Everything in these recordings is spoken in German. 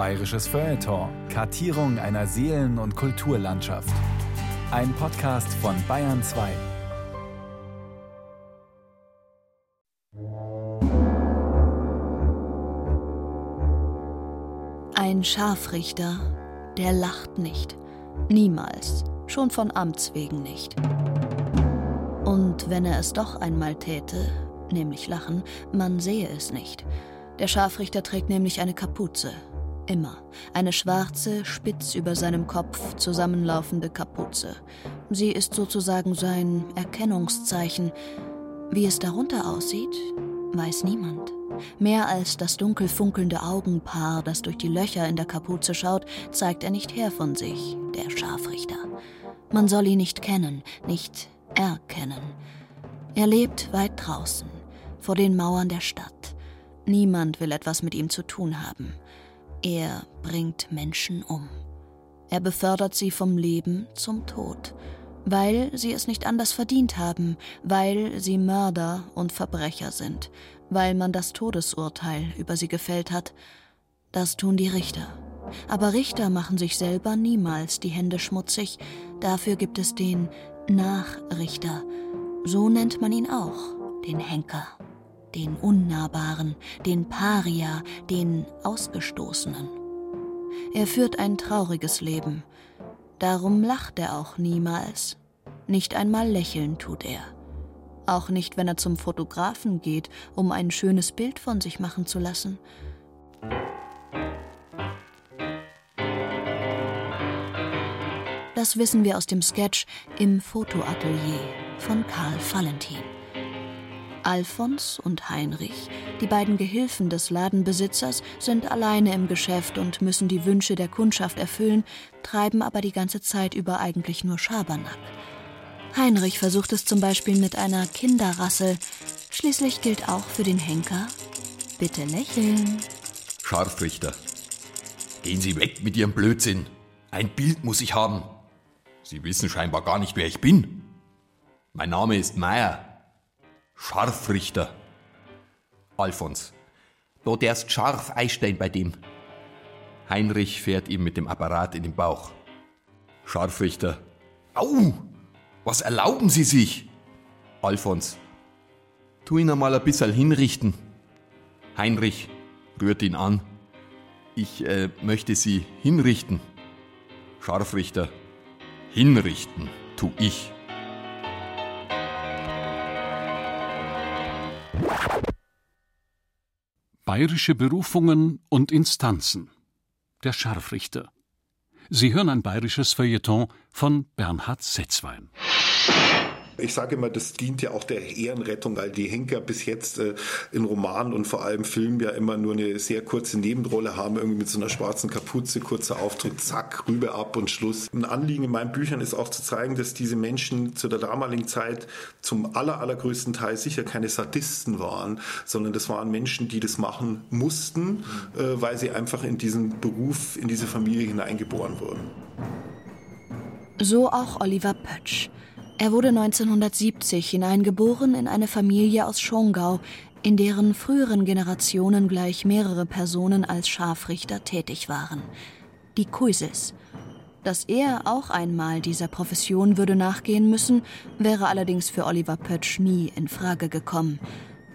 Bayerisches Feuilleton. Kartierung einer Seelen- und Kulturlandschaft. Ein Podcast von Bayern 2. Ein Scharfrichter, der lacht nicht. Niemals. Schon von Amts wegen nicht. Und wenn er es doch einmal täte, nämlich lachen, man sehe es nicht. Der Scharfrichter trägt nämlich eine Kapuze, Immer. Eine schwarze, spitz über seinem Kopf zusammenlaufende Kapuze. Sie ist sozusagen sein Erkennungszeichen. Wie es darunter aussieht, weiß niemand. Mehr als das dunkel funkelnde Augenpaar, das durch die Löcher in der Kapuze schaut, zeigt er nicht her von sich, der Scharfrichter. Man soll ihn nicht kennen, nicht erkennen. Er lebt weit draußen, vor den Mauern der Stadt. Niemand will etwas mit ihm zu tun haben. Er bringt Menschen um. Er befördert sie vom Leben zum Tod, weil sie es nicht anders verdient haben, weil sie Mörder und Verbrecher sind, weil man das Todesurteil über sie gefällt hat. Das tun die Richter. Aber Richter machen sich selber niemals die Hände schmutzig, dafür gibt es den Nachrichter. So nennt man ihn auch, den Henker den Unnahbaren, den Paria, den Ausgestoßenen. Er führt ein trauriges Leben. Darum lacht er auch niemals. Nicht einmal lächeln tut er. Auch nicht, wenn er zum Fotografen geht, um ein schönes Bild von sich machen zu lassen. Das wissen wir aus dem Sketch Im Fotoatelier von Karl Valentin. Alfons und Heinrich, die beiden Gehilfen des Ladenbesitzers, sind alleine im Geschäft und müssen die Wünsche der Kundschaft erfüllen, treiben aber die ganze Zeit über eigentlich nur Schabernack. Heinrich versucht es zum Beispiel mit einer Kinderrassel. Schließlich gilt auch für den Henker: Bitte lächeln. Scharfrichter, gehen Sie weg mit Ihrem Blödsinn. Ein Bild muss ich haben. Sie wissen scheinbar gar nicht, wer ich bin. Mein Name ist Meier. Scharfrichter. Alfons. Da derst scharf einstellen bei dem. Heinrich fährt ihm mit dem Apparat in den Bauch. Scharfrichter. Au! Was erlauben Sie sich? Alfons. Tu ihn einmal ein bisschen hinrichten. Heinrich rührt ihn an. Ich äh, möchte Sie hinrichten. Scharfrichter. Hinrichten tu ich. Bayerische Berufungen und Instanzen. Der Scharfrichter. Sie hören ein bayerisches Feuilleton von Bernhard Setzwein. Ich sage immer, das dient ja auch der Ehrenrettung, weil die Henker bis jetzt äh, in Romanen und vor allem Filmen ja immer nur eine sehr kurze Nebenrolle haben, irgendwie mit so einer schwarzen Kapuze, kurzer Auftritt, zack, rüber ab und Schluss. Ein Anliegen in meinen Büchern ist auch zu zeigen, dass diese Menschen zu der damaligen Zeit zum aller, allergrößten Teil sicher keine Sadisten waren, sondern das waren Menschen, die das machen mussten, äh, weil sie einfach in diesen Beruf, in diese Familie hineingeboren wurden. So auch Oliver Pötsch. Er wurde 1970 hineingeboren in eine Familie aus Schongau, in deren früheren Generationen gleich mehrere Personen als Scharfrichter tätig waren. Die Kuises. Dass er auch einmal dieser Profession würde nachgehen müssen, wäre allerdings für Oliver Pötsch nie in Frage gekommen.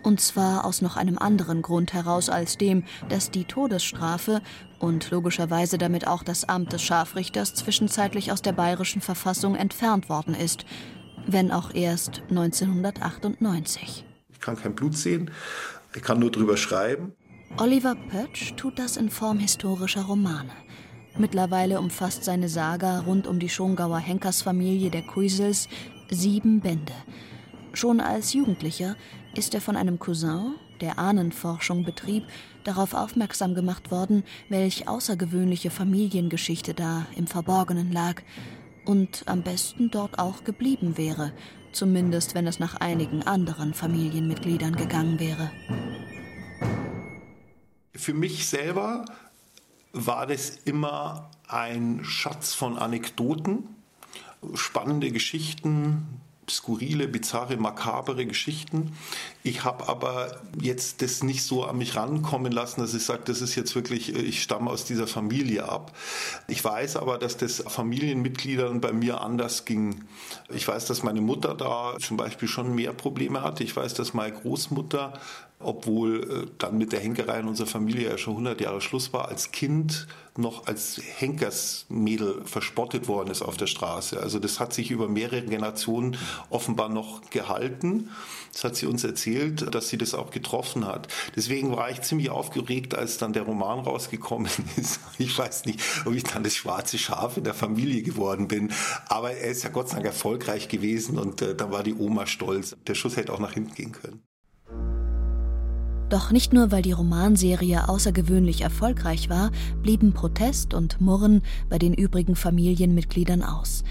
Und zwar aus noch einem anderen Grund heraus als dem, dass die Todesstrafe und logischerweise damit auch das Amt des Scharfrichters zwischenzeitlich aus der bayerischen Verfassung entfernt worden ist wenn auch erst 1998. Ich kann kein Blut sehen, ich kann nur drüber schreiben. Oliver Pötsch tut das in Form historischer Romane. Mittlerweile umfasst seine Saga rund um die Schongauer Henkersfamilie der Kuisels sieben Bände. Schon als Jugendlicher ist er von einem Cousin, der Ahnenforschung betrieb, darauf aufmerksam gemacht worden, welch außergewöhnliche Familiengeschichte da im Verborgenen lag und am besten dort auch geblieben wäre, zumindest wenn es nach einigen anderen Familienmitgliedern gegangen wäre. Für mich selber war das immer ein Schatz von Anekdoten, spannende Geschichten, skurrile, bizarre, makabere Geschichten. Ich habe aber jetzt das nicht so an mich rankommen lassen, dass ich sage, das ist jetzt wirklich, ich stamme aus dieser Familie ab. Ich weiß aber, dass das Familienmitgliedern bei mir anders ging. Ich weiß, dass meine Mutter da zum Beispiel schon mehr Probleme hatte. Ich weiß, dass meine Großmutter obwohl äh, dann mit der Henkerei in unserer Familie ja schon 100 Jahre Schluss war, als Kind noch als Henkersmädel verspottet worden ist auf der Straße. Also das hat sich über mehrere Generationen offenbar noch gehalten. Das hat sie uns erzählt, dass sie das auch getroffen hat. Deswegen war ich ziemlich aufgeregt, als dann der Roman rausgekommen ist. Ich weiß nicht, ob ich dann das schwarze Schaf in der Familie geworden bin. Aber er ist ja Gott sei Dank erfolgreich gewesen und äh, dann war die Oma stolz. Der Schuss hätte auch nach hinten gehen können. Doch nicht nur, weil die Romanserie außergewöhnlich erfolgreich war, blieben Protest und Murren bei den übrigen Familienmitgliedern aus.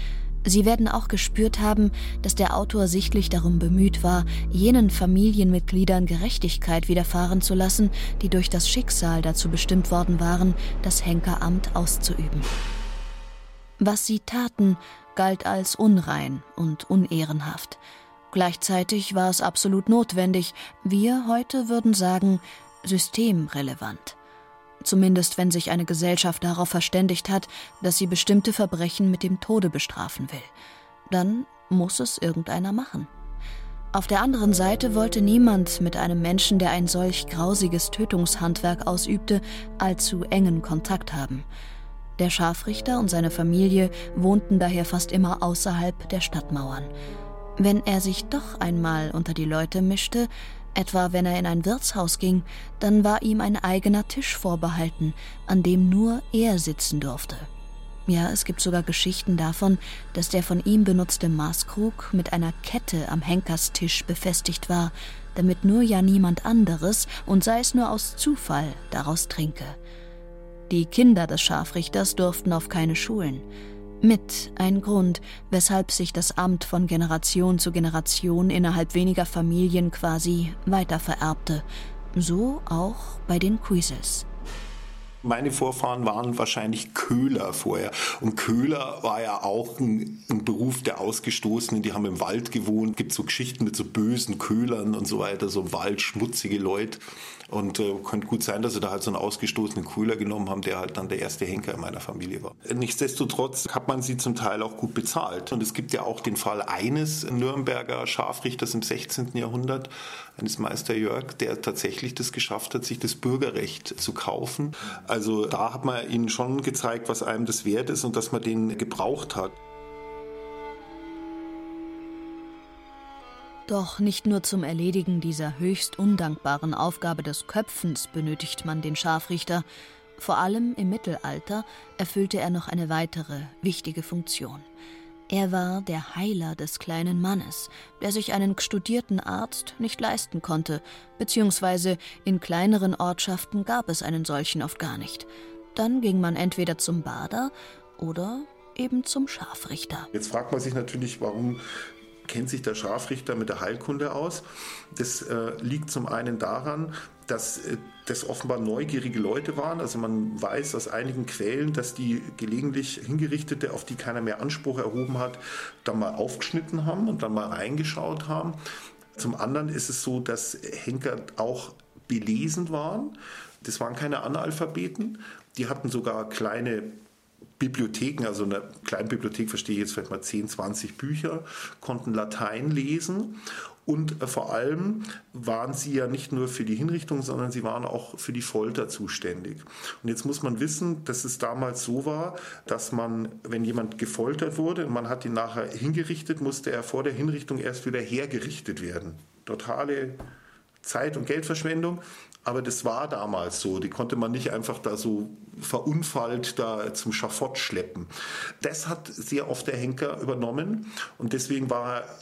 Sie werden auch gespürt haben, dass der Autor sichtlich darum bemüht war, jenen Familienmitgliedern Gerechtigkeit widerfahren zu lassen, die durch das Schicksal dazu bestimmt worden waren, das Henkeramt auszuüben. Was sie taten, galt als unrein und unehrenhaft. Gleichzeitig war es absolut notwendig, wir heute würden sagen, systemrelevant. Zumindest wenn sich eine Gesellschaft darauf verständigt hat, dass sie bestimmte Verbrechen mit dem Tode bestrafen will. Dann muss es irgendeiner machen. Auf der anderen Seite wollte niemand mit einem Menschen, der ein solch grausiges Tötungshandwerk ausübte, allzu engen Kontakt haben. Der Scharfrichter und seine Familie wohnten daher fast immer außerhalb der Stadtmauern. Wenn er sich doch einmal unter die Leute mischte, etwa wenn er in ein Wirtshaus ging, dann war ihm ein eigener Tisch vorbehalten, an dem nur er sitzen durfte. Ja, es gibt sogar Geschichten davon, dass der von ihm benutzte Maßkrug mit einer Kette am Henkerstisch befestigt war, damit nur ja niemand anderes, und sei es nur aus Zufall, daraus trinke. Die Kinder des Scharfrichters durften auf keine Schulen. Mit ein Grund, weshalb sich das Amt von Generation zu Generation innerhalb weniger Familien quasi weitervererbte. So auch bei den Quizels. Meine Vorfahren waren wahrscheinlich Köhler vorher. Und Köhler war ja auch ein, ein, Beruf der Ausgestoßenen. Die haben im Wald gewohnt. Gibt so Geschichten mit so bösen Köhlern und so weiter, so im Wald, schmutzige Leute. Und äh, könnte gut sein, dass sie da halt so einen ausgestoßenen Köhler genommen haben, der halt dann der erste Henker in meiner Familie war. Nichtsdestotrotz hat man sie zum Teil auch gut bezahlt. Und es gibt ja auch den Fall eines Nürnberger Scharfrichters im 16. Jahrhundert, eines Meister Jörg, der tatsächlich das geschafft hat, sich das Bürgerrecht zu kaufen. Also da hat man ihnen schon gezeigt, was einem das wert ist und dass man den gebraucht hat. Doch nicht nur zum Erledigen dieser höchst undankbaren Aufgabe des Köpfens benötigt man den Scharfrichter, vor allem im Mittelalter erfüllte er noch eine weitere wichtige Funktion. Er war der Heiler des kleinen Mannes, der sich einen studierten Arzt nicht leisten konnte, beziehungsweise in kleineren Ortschaften gab es einen solchen oft gar nicht. Dann ging man entweder zum Bader oder eben zum Scharfrichter. Jetzt fragt man sich natürlich, warum kennt sich der Scharfrichter mit der Heilkunde aus. Das äh, liegt zum einen daran, dass äh, das offenbar neugierige Leute waren. Also man weiß aus einigen Quellen, dass die gelegentlich Hingerichtete, auf die keiner mehr Anspruch erhoben hat, dann mal aufgeschnitten haben und dann mal reingeschaut haben. Zum anderen ist es so, dass Henker auch belesen waren. Das waren keine Analphabeten. Die hatten sogar kleine Bibliotheken, also eine kleine Bibliothek verstehe ich jetzt vielleicht mal 10, 20 Bücher, konnten Latein lesen und äh, vor allem waren sie ja nicht nur für die Hinrichtung, sondern sie waren auch für die Folter zuständig. Und jetzt muss man wissen, dass es damals so war, dass man, wenn jemand gefoltert wurde und man hat ihn nachher hingerichtet, musste er vor der Hinrichtung erst wieder hergerichtet werden. Totale Zeit- und Geldverschwendung. Aber das war damals so. Die konnte man nicht einfach da so verunfallt da zum Schafott schleppen. Das hat sehr oft der Henker übernommen und deswegen war er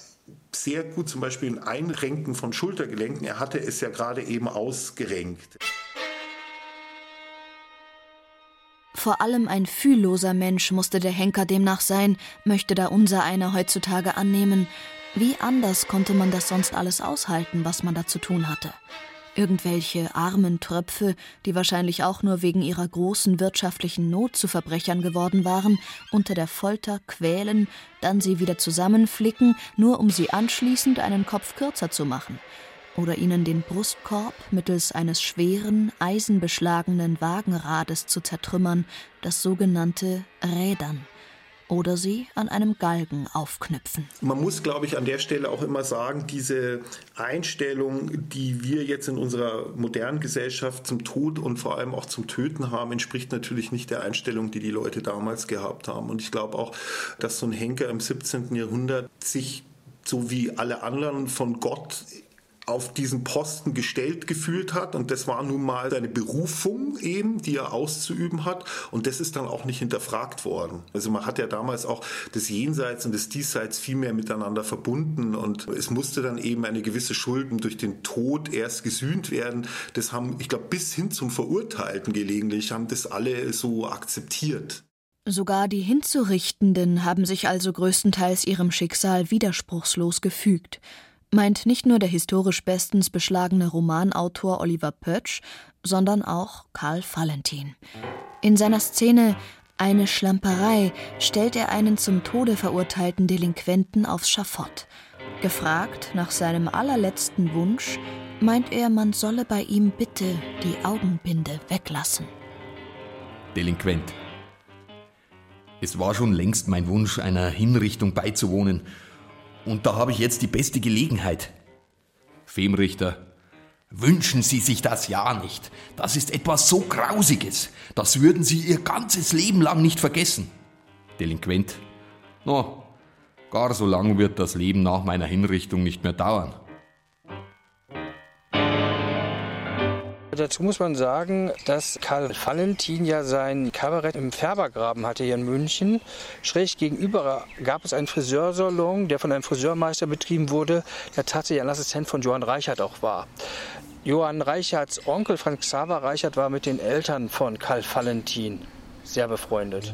sehr gut zum Beispiel in Einrenken von Schultergelenken. Er hatte es ja gerade eben ausgerenkt. Vor allem ein fühlloser Mensch musste der Henker demnach sein, möchte da unser einer heutzutage annehmen. Wie anders konnte man das sonst alles aushalten, was man da zu tun hatte? Irgendwelche armen Tröpfe, die wahrscheinlich auch nur wegen ihrer großen wirtschaftlichen Not zu Verbrechern geworden waren, unter der Folter quälen, dann sie wieder zusammenflicken, nur um sie anschließend einen Kopf kürzer zu machen. Oder ihnen den Brustkorb mittels eines schweren, eisenbeschlagenen Wagenrades zu zertrümmern, das sogenannte Rädern oder sie an einem Galgen aufknüpfen. Man muss, glaube ich, an der Stelle auch immer sagen, diese Einstellung, die wir jetzt in unserer modernen Gesellschaft zum Tod und vor allem auch zum Töten haben, entspricht natürlich nicht der Einstellung, die die Leute damals gehabt haben. Und ich glaube auch, dass so ein Henker im 17. Jahrhundert sich so wie alle anderen von Gott auf diesen Posten gestellt gefühlt hat und das war nun mal seine Berufung eben, die er auszuüben hat und das ist dann auch nicht hinterfragt worden. Also man hat ja damals auch das Jenseits und das Diesseits viel mehr miteinander verbunden und es musste dann eben eine gewisse Schulden durch den Tod erst gesühnt werden. Das haben, ich glaube, bis hin zum Verurteilten gelegentlich haben das alle so akzeptiert. Sogar die Hinzurichtenden haben sich also größtenteils ihrem Schicksal widerspruchslos gefügt meint nicht nur der historisch bestens beschlagene Romanautor Oliver Pötsch, sondern auch Karl Valentin. In seiner Szene Eine Schlamperei stellt er einen zum Tode verurteilten Delinquenten aufs Schafott. Gefragt nach seinem allerletzten Wunsch, meint er, man solle bei ihm bitte die Augenbinde weglassen. Delinquent. Es war schon längst mein Wunsch, einer Hinrichtung beizuwohnen, und da habe ich jetzt die beste Gelegenheit. Femrichter, wünschen Sie sich das ja nicht. Das ist etwas so Grausiges. Das würden Sie Ihr ganzes Leben lang nicht vergessen. Delinquent, no, gar so lang wird das Leben nach meiner Hinrichtung nicht mehr dauern. Dazu muss man sagen, dass Karl Valentin ja sein Kabarett im Färbergraben hatte hier in München. Schräg gegenüber gab es einen Friseursalon, der von einem Friseurmeister betrieben wurde, der tatsächlich ein Assistent von Johann Reichert auch war. Johann Reichards Onkel Frank Xaver Reichert war mit den Eltern von Karl Valentin sehr befreundet.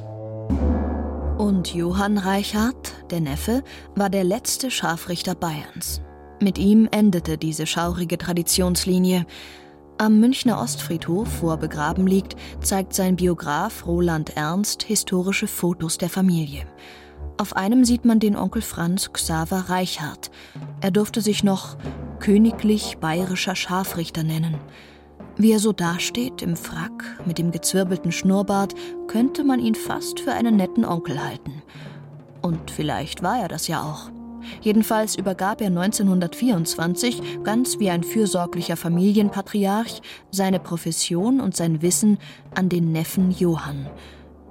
Und Johann Reichard, der Neffe, war der letzte Scharfrichter Bayerns. Mit ihm endete diese schaurige Traditionslinie. Am Münchner Ostfriedhof, wo er begraben liegt, zeigt sein Biograf Roland Ernst historische Fotos der Familie. Auf einem sieht man den Onkel Franz Xaver Reichhardt. Er durfte sich noch königlich bayerischer Scharfrichter nennen. Wie er so dasteht, im Frack, mit dem gezwirbelten Schnurrbart, könnte man ihn fast für einen netten Onkel halten. Und vielleicht war er das ja auch. Jedenfalls übergab er 1924, ganz wie ein fürsorglicher Familienpatriarch, seine Profession und sein Wissen an den Neffen Johann.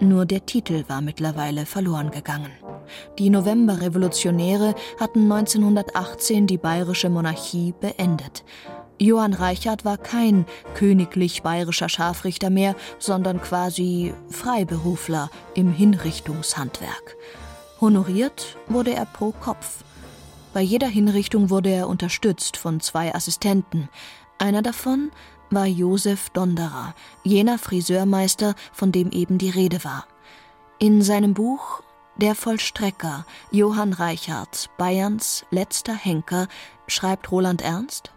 Nur der Titel war mittlerweile verloren gegangen. Die Novemberrevolutionäre hatten 1918 die bayerische Monarchie beendet. Johann Reichard war kein königlich bayerischer Scharfrichter mehr, sondern quasi Freiberufler im Hinrichtungshandwerk. Honoriert wurde er pro Kopf. Bei jeder Hinrichtung wurde er unterstützt von zwei Assistenten. Einer davon war Josef Donderer, jener Friseurmeister, von dem eben die Rede war. In seinem Buch Der Vollstrecker, Johann Reichard, Bayerns letzter Henker, schreibt Roland Ernst.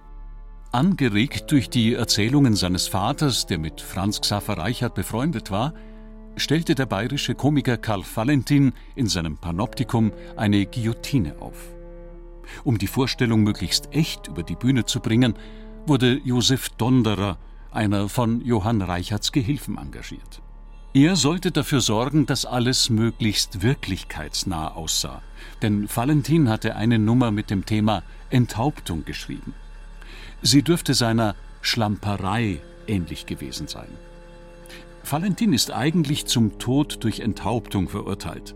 Angeregt durch die Erzählungen seines Vaters, der mit Franz Xaver Reichert befreundet war, stellte der bayerische Komiker Karl Valentin in seinem Panoptikum eine Guillotine auf. Um die Vorstellung möglichst echt über die Bühne zu bringen, wurde Josef Donderer, einer von Johann Reichards Gehilfen, engagiert. Er sollte dafür sorgen, dass alles möglichst wirklichkeitsnah aussah, denn Valentin hatte eine Nummer mit dem Thema Enthauptung geschrieben. Sie dürfte seiner Schlamperei ähnlich gewesen sein. Valentin ist eigentlich zum Tod durch Enthauptung verurteilt.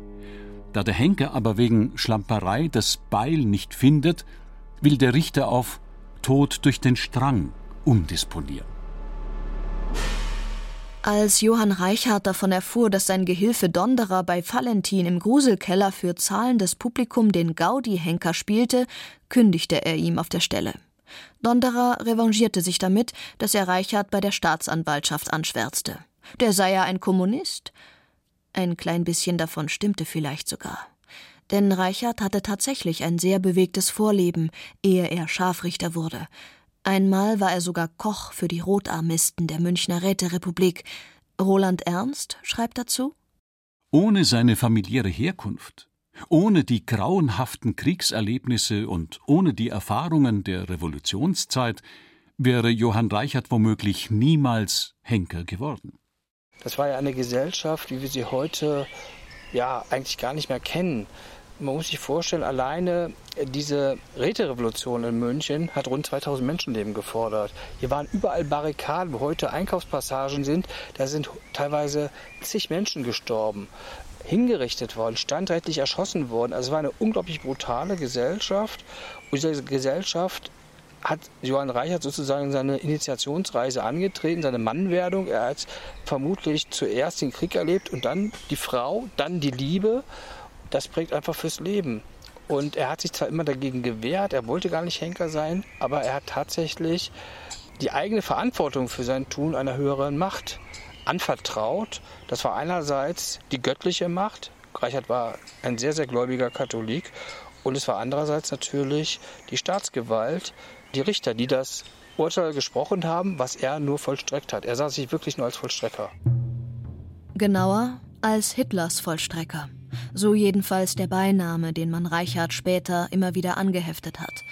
Da der Henker aber wegen Schlamperei das Beil nicht findet, will der Richter auf Tod durch den Strang umdisponieren. Als Johann Reichhardt davon erfuhr, dass sein Gehilfe Donderer bei Valentin im Gruselkeller für zahlendes Publikum den Gaudi-Henker spielte, kündigte er ihm auf der Stelle. Donderer revanchierte sich damit, dass er Reichhardt bei der Staatsanwaltschaft anschwärzte. Der sei ja ein Kommunist. Ein klein bisschen davon stimmte vielleicht sogar. Denn Reichert hatte tatsächlich ein sehr bewegtes Vorleben, ehe er Scharfrichter wurde. Einmal war er sogar Koch für die Rotarmisten der Münchner Räterepublik. Roland Ernst schreibt dazu: Ohne seine familiäre Herkunft, ohne die grauenhaften Kriegserlebnisse und ohne die Erfahrungen der Revolutionszeit wäre Johann Reichert womöglich niemals Henker geworden. Das war ja eine Gesellschaft, wie wir sie heute ja eigentlich gar nicht mehr kennen. Man muss sich vorstellen, alleine diese Räterevolution in München hat rund 2000 Menschenleben gefordert. Hier waren überall Barrikaden, wo heute Einkaufspassagen sind. Da sind teilweise zig Menschen gestorben, hingerichtet worden, standrechtlich erschossen worden. Also es war eine unglaublich brutale Gesellschaft. Und diese Gesellschaft hat Johann Reichert sozusagen seine Initiationsreise angetreten, seine Mannwerdung. Er hat vermutlich zuerst den Krieg erlebt und dann die Frau, dann die Liebe das prägt einfach fürs Leben. Und er hat sich zwar immer dagegen gewehrt, er wollte gar nicht Henker sein, aber er hat tatsächlich die eigene Verantwortung für sein Tun einer höheren Macht anvertraut. Das war einerseits die göttliche Macht. Reichert war ein sehr, sehr gläubiger Katholik. Und es war andererseits natürlich die Staatsgewalt, die Richter, die das Urteil gesprochen haben, was er nur vollstreckt hat. Er sah sich wirklich nur als Vollstrecker. Genauer als Hitlers Vollstrecker. So jedenfalls der Beiname, den man Reichard später immer wieder angeheftet hat.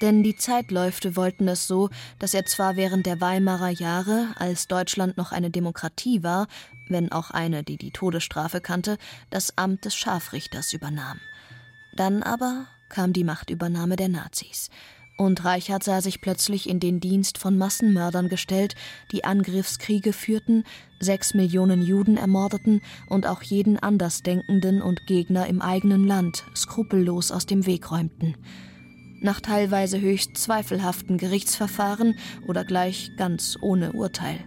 Denn die Zeitläufte wollten es so, dass er zwar während der Weimarer Jahre, als Deutschland noch eine Demokratie war, wenn auch eine, die die Todesstrafe kannte, das Amt des Scharfrichters übernahm. Dann aber kam die Machtübernahme der Nazis und Reichard sah sich plötzlich in den Dienst von Massenmördern gestellt, die Angriffskriege führten, sechs Millionen Juden ermordeten und auch jeden Andersdenkenden und Gegner im eigenen Land skrupellos aus dem Weg räumten. Nach teilweise höchst zweifelhaften Gerichtsverfahren oder gleich ganz ohne Urteil.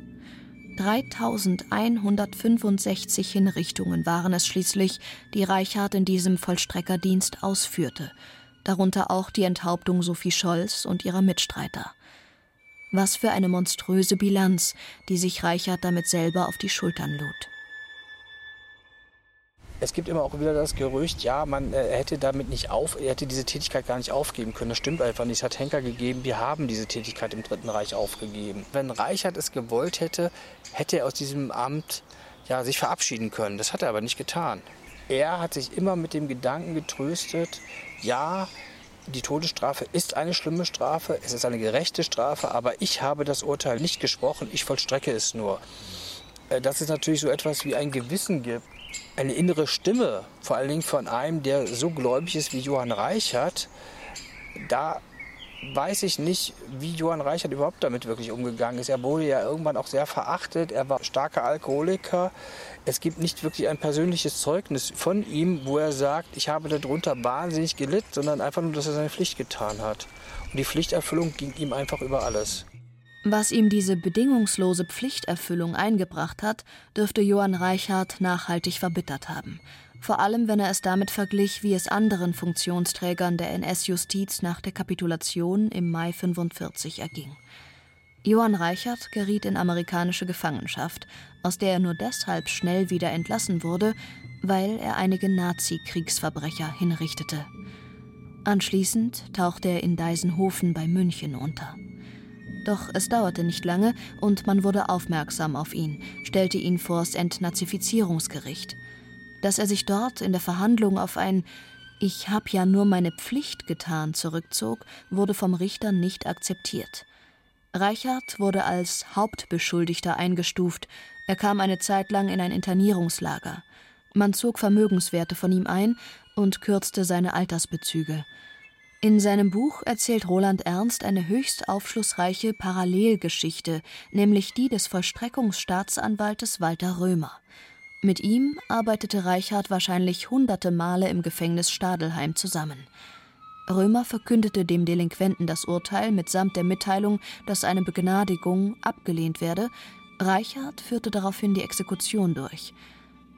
3165 Hinrichtungen waren es schließlich, die Reichard in diesem Vollstreckerdienst ausführte – darunter auch die Enthauptung Sophie Scholz und ihrer Mitstreiter. Was für eine monströse Bilanz, die sich Reichert damit selber auf die Schultern lud. Es gibt immer auch wieder das Gerücht, ja, man äh, hätte damit nicht auf, er hätte diese Tätigkeit gar nicht aufgeben können. Das stimmt einfach nicht. Es hat Henker gegeben, wir haben diese Tätigkeit im Dritten Reich aufgegeben. Wenn Reichert es gewollt hätte, hätte er aus diesem Amt ja, sich verabschieden können. Das hat er aber nicht getan. Er hat sich immer mit dem Gedanken getröstet, ja, die Todesstrafe ist eine schlimme Strafe, es ist eine gerechte Strafe, aber ich habe das Urteil nicht gesprochen, ich vollstrecke es nur. Äh, dass es natürlich so etwas wie ein Gewissen gibt, eine innere Stimme, vor allen Dingen von einem, der so gläubig ist wie Johann Reichert, da weiß ich nicht, wie Johann Reichert überhaupt damit wirklich umgegangen ist. Er wurde ja irgendwann auch sehr verachtet, er war starker Alkoholiker, es gibt nicht wirklich ein persönliches Zeugnis von ihm, wo er sagt, ich habe darunter wahnsinnig gelitten, sondern einfach nur, dass er seine Pflicht getan hat. Und die Pflichterfüllung ging ihm einfach über alles. Was ihm diese bedingungslose Pflichterfüllung eingebracht hat, dürfte Johann Reichard nachhaltig verbittert haben. Vor allem, wenn er es damit verglich, wie es anderen Funktionsträgern der NS-Justiz nach der Kapitulation im Mai 45 erging. Johann Reichert geriet in amerikanische Gefangenschaft, aus der er nur deshalb schnell wieder entlassen wurde, weil er einige Nazi-Kriegsverbrecher hinrichtete. Anschließend tauchte er in Deisenhofen bei München unter. Doch es dauerte nicht lange und man wurde aufmerksam auf ihn, stellte ihn vors Entnazifizierungsgericht. Dass er sich dort in der Verhandlung auf ein Ich hab ja nur meine Pflicht getan zurückzog, wurde vom Richter nicht akzeptiert. Reichert wurde als Hauptbeschuldigter eingestuft. Er kam eine Zeit lang in ein Internierungslager. Man zog Vermögenswerte von ihm ein und kürzte seine Altersbezüge. In seinem Buch erzählt Roland Ernst eine höchst aufschlussreiche Parallelgeschichte, nämlich die des Vollstreckungsstaatsanwaltes Walter Römer. Mit ihm arbeitete Reichard wahrscheinlich hunderte Male im Gefängnis Stadelheim zusammen. Römer verkündete dem Delinquenten das Urteil mitsamt der Mitteilung, dass eine Begnadigung abgelehnt werde. Reichard führte daraufhin die Exekution durch.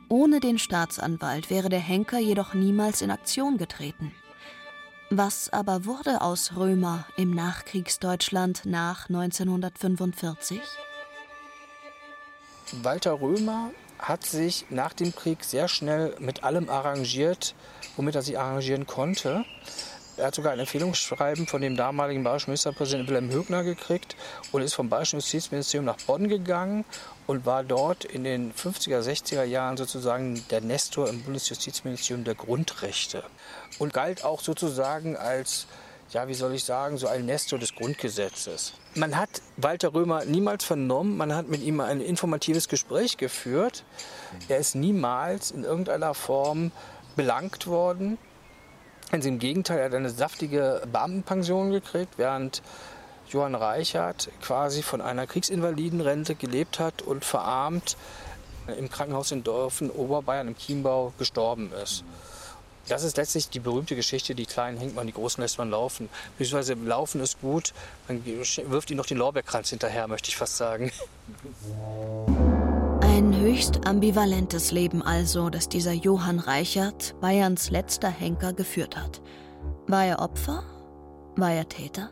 Ohne den Staatsanwalt wäre der Henker jedoch niemals in Aktion getreten. Was aber wurde aus Römer im Nachkriegsdeutschland nach 1945? Walter Römer hat sich nach dem Krieg sehr schnell mit allem arrangiert, womit er sich arrangieren konnte. Er hat sogar ein Empfehlungsschreiben von dem damaligen bayerischen Ministerpräsidenten Wilhelm Högner gekriegt und ist vom bayerischen Justizministerium nach Bonn gegangen und war dort in den 50er, 60er Jahren sozusagen der Nestor im Bundesjustizministerium der Grundrechte und galt auch sozusagen als ja, wie soll ich sagen, so ein Nestor des Grundgesetzes. Man hat Walter Römer niemals vernommen, man hat mit ihm ein informatives Gespräch geführt. Er ist niemals in irgendeiner Form belangt worden. Also Im Gegenteil, er hat eine saftige Beamtenpension gekriegt, während Johann Reichert quasi von einer Kriegsinvalidenrente gelebt hat und verarmt im Krankenhaus in Dorfen, Oberbayern im Chiembau gestorben ist. Das ist letztlich die berühmte Geschichte, die Kleinen hängt man, die Großen lässt man laufen. Beziehungsweise Laufen ist gut, man wirft ihnen noch den Lorbeerkranz hinterher, möchte ich fast sagen. Ein höchst ambivalentes Leben also, das dieser Johann Reichert, Bayerns letzter Henker, geführt hat. War er Opfer? War er Täter?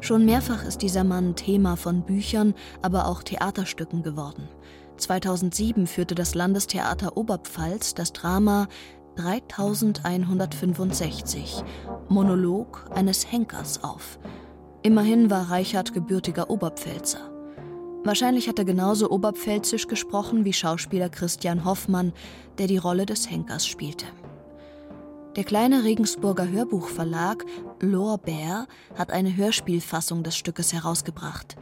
Schon mehrfach ist dieser Mann Thema von Büchern, aber auch Theaterstücken geworden. 2007 führte das Landestheater Oberpfalz das Drama 3165 Monolog eines Henkers auf. Immerhin war Reichert gebürtiger Oberpfälzer. Wahrscheinlich hat er genauso oberpfälzisch gesprochen wie Schauspieler Christian Hoffmann, der die Rolle des Henkers spielte. Der kleine Regensburger Hörbuchverlag Lorbeer hat eine Hörspielfassung des Stückes herausgebracht.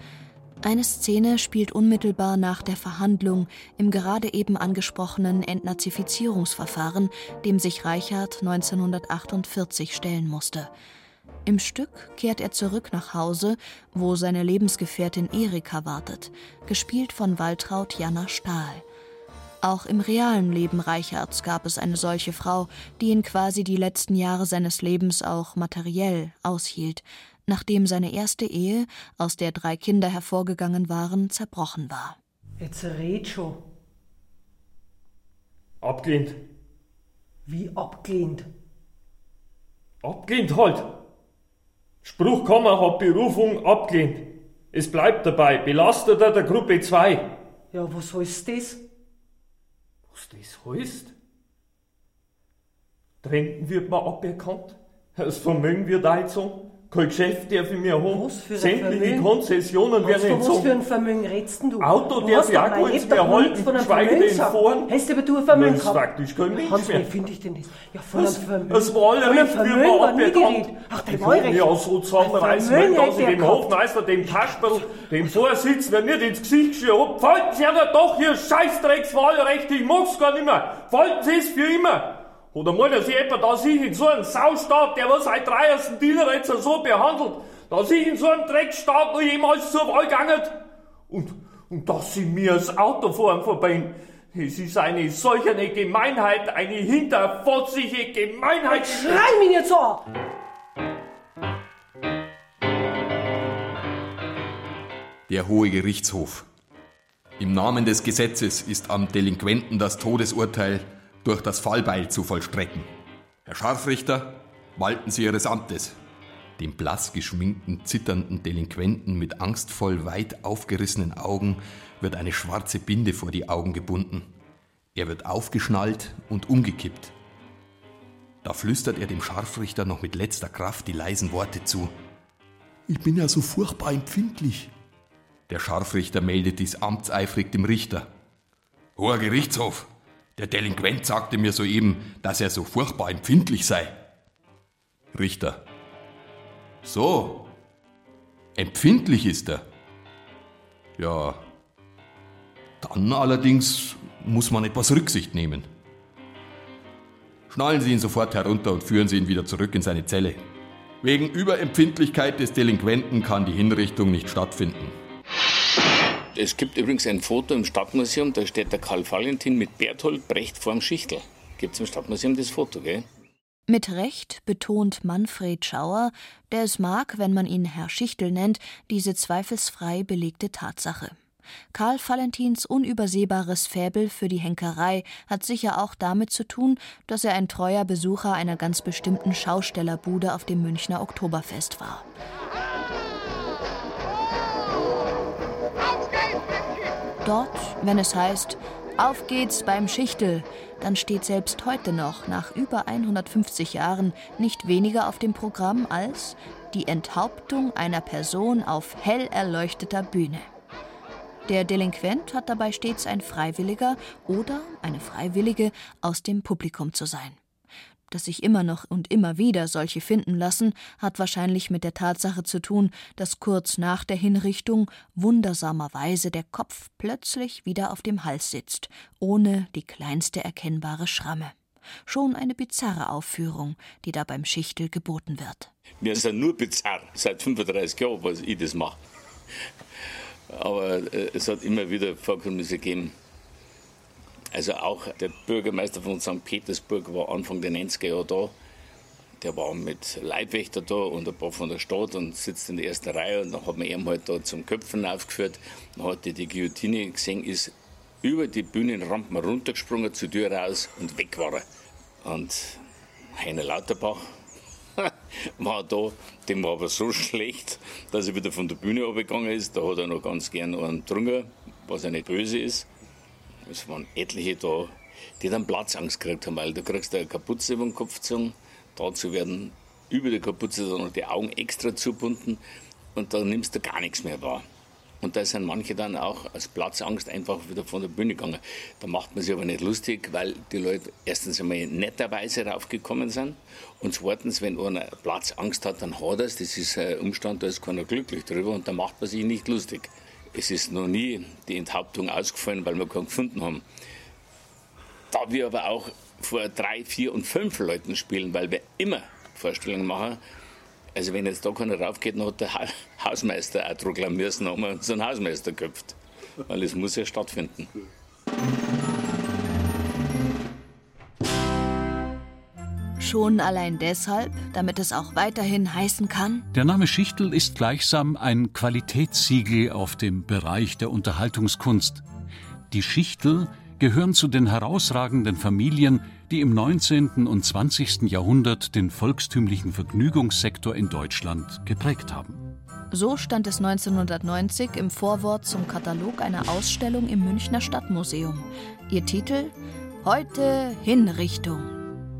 Eine Szene spielt unmittelbar nach der Verhandlung im gerade eben angesprochenen Entnazifizierungsverfahren, dem sich Reichert 1948 stellen musste. Im Stück kehrt er zurück nach Hause, wo seine Lebensgefährtin Erika wartet, gespielt von Waltraud Jana Stahl. Auch im realen Leben Reichards gab es eine solche Frau, die ihn quasi die letzten Jahre seines Lebens auch materiell aushielt, nachdem seine erste Ehe, aus der drei Kinder hervorgegangen waren, zerbrochen war. Jetzt red schon. Abgelehnt. Wie abgelehnt? Abgelehnt halt. Spruchkammer hat Berufung abgelehnt. Es bleibt dabei. Belasteter der Gruppe 2. Ja, was heißt das? Was das heißt? Renten wird mir aberkannt. Das Vermögen wird eingezogen. Kein Geschäft darf ich mir haben. Sämtliche? Konzessionen werden Was, was entzogen. für ein Vermögen redst denn du? Auto du darf ich auch kurz Leben mehr halten, nichts geschweige denn fahren. Hast du aber du ein Vermögen Das ist gehabt? faktisch kein Mensch mehr. wie finde ich denn das? Ja, von Das- einem Vermögen. das Wahlrecht mir war nie aberkannt. geredet. Ach, der Wahlrecht. auch so zusammenreißen, dass ich dem. Hofmeister, dem Kasperl, dem Vorsitzenden nicht ins Gesicht geschrieben hab. Falten Sie aber doch hier Scheißdreckswahlrecht, ich mag's gar nicht mehr. Falten Sie es für immer. Oder meinen Sie etwa, dass ich in so einem Saustaat, der was seit 30. Diener jetzt so behandelt, dass ich in so einem Dreckstaat noch jemals zur Wahl gegangen? Und, und dass Sie mir das Autofahren verbieten. Es ist eine solch eine Gemeinheit, eine hinterfotzige Gemeinheit. Schrei mich jetzt an! Der Hohe Gerichtshof. Im Namen des Gesetzes ist am Delinquenten das Todesurteil durch das Fallbeil zu vollstrecken. Herr Scharfrichter, walten Sie Ihres Amtes. Dem blass geschminkten, zitternden Delinquenten mit angstvoll weit aufgerissenen Augen wird eine schwarze Binde vor die Augen gebunden. Er wird aufgeschnallt und umgekippt. Da flüstert er dem Scharfrichter noch mit letzter Kraft die leisen Worte zu. Ich bin ja so furchtbar empfindlich. Der Scharfrichter meldet dies amtseifrig dem Richter. Hoher Gerichtshof, der Delinquent sagte mir soeben, dass er so furchtbar empfindlich sei. Richter. So. Empfindlich ist er. Ja. Dann allerdings muss man etwas Rücksicht nehmen. Schnallen Sie ihn sofort herunter und führen Sie ihn wieder zurück in seine Zelle. Wegen Überempfindlichkeit des Delinquenten kann die Hinrichtung nicht stattfinden. Es gibt übrigens ein Foto im Stadtmuseum, da steht der Karl Valentin mit Berthold Brecht vorm Schichtel. Gibt es im Stadtmuseum das Foto, gell? Mit Recht betont Manfred Schauer, der es mag, wenn man ihn Herr Schichtel nennt, diese zweifelsfrei belegte Tatsache. Karl Valentins unübersehbares Faible für die Henkerei hat sicher auch damit zu tun, dass er ein treuer Besucher einer ganz bestimmten Schaustellerbude auf dem Münchner Oktoberfest war. Dort, wenn es heißt, Auf geht's beim Schichtel. Dann steht selbst heute noch, nach über 150 Jahren, nicht weniger auf dem Programm als die Enthauptung einer Person auf hell erleuchteter Bühne. Der Delinquent hat dabei stets ein Freiwilliger oder eine Freiwillige aus dem Publikum zu sein. Dass sich immer noch und immer wieder solche finden lassen, hat wahrscheinlich mit der Tatsache zu tun, dass kurz nach der Hinrichtung wundersamerweise der Kopf plötzlich wieder auf dem Hals sitzt, ohne die kleinste erkennbare Schramme. Schon eine bizarre Aufführung, die da beim Schichtel geboten wird. Wir sind nur bizarr, seit 35 Jahren, was ich das mache. Aber äh, es hat immer wieder Vorkommnisse gegeben. Also auch der Bürgermeister von St. Petersburg war Anfang der 90er Jahre da. Der war mit Leibwächter da und ein paar von der Stadt und sitzt in der ersten Reihe. Und dann hat man ihn halt da zum Köpfen aufgeführt. Dann hat er die Guillotine gesehen, ist über die Bühnenrampen runtergesprungen, zur Tür raus und weg war er. Und Heiner Lauterbach war da, dem war aber so schlecht, dass er wieder von der Bühne abgegangen ist. Da hat er noch ganz gern einen getrunken, was ja nicht böse ist. Es waren etliche da, die dann Platzangst gekriegt haben, weil du kriegst eine Kapuze über den Kopf gezogen. Dazu werden über der Kapuze dann noch die Augen extra zubunden und dann nimmst du gar nichts mehr wahr. Und da sind manche dann auch als Platzangst einfach wieder von der Bühne gegangen. Da macht man sich aber nicht lustig, weil die Leute erstens einmal netterweise raufgekommen sind und zweitens, wenn einer Platzangst hat, dann hat er es. Das ist ein Umstand, da ist keiner glücklich drüber und da macht man sich nicht lustig. Es ist noch nie die Enthauptung ausgefallen, weil wir keinen gefunden haben. Da wir aber auch vor drei, vier und fünf Leuten spielen, weil wir immer Vorstellungen machen, also wenn jetzt da keiner raufgeht, dann hat der Hausmeister auch druckeln müssen, haben wir unseren Hausmeister geköpft. Weil es muss ja stattfinden. Schon allein deshalb, damit es auch weiterhin heißen kann, Der Name Schichtel ist gleichsam ein Qualitätssiegel auf dem Bereich der Unterhaltungskunst. Die Schichtel gehören zu den herausragenden Familien, die im 19. und 20. Jahrhundert den volkstümlichen Vergnügungssektor in Deutschland geprägt haben. so stand es 1990 im Vorwort zum Katalog einer Ausstellung im Münchner Stadtmuseum. Ihr Titel Heute Hinrichtung.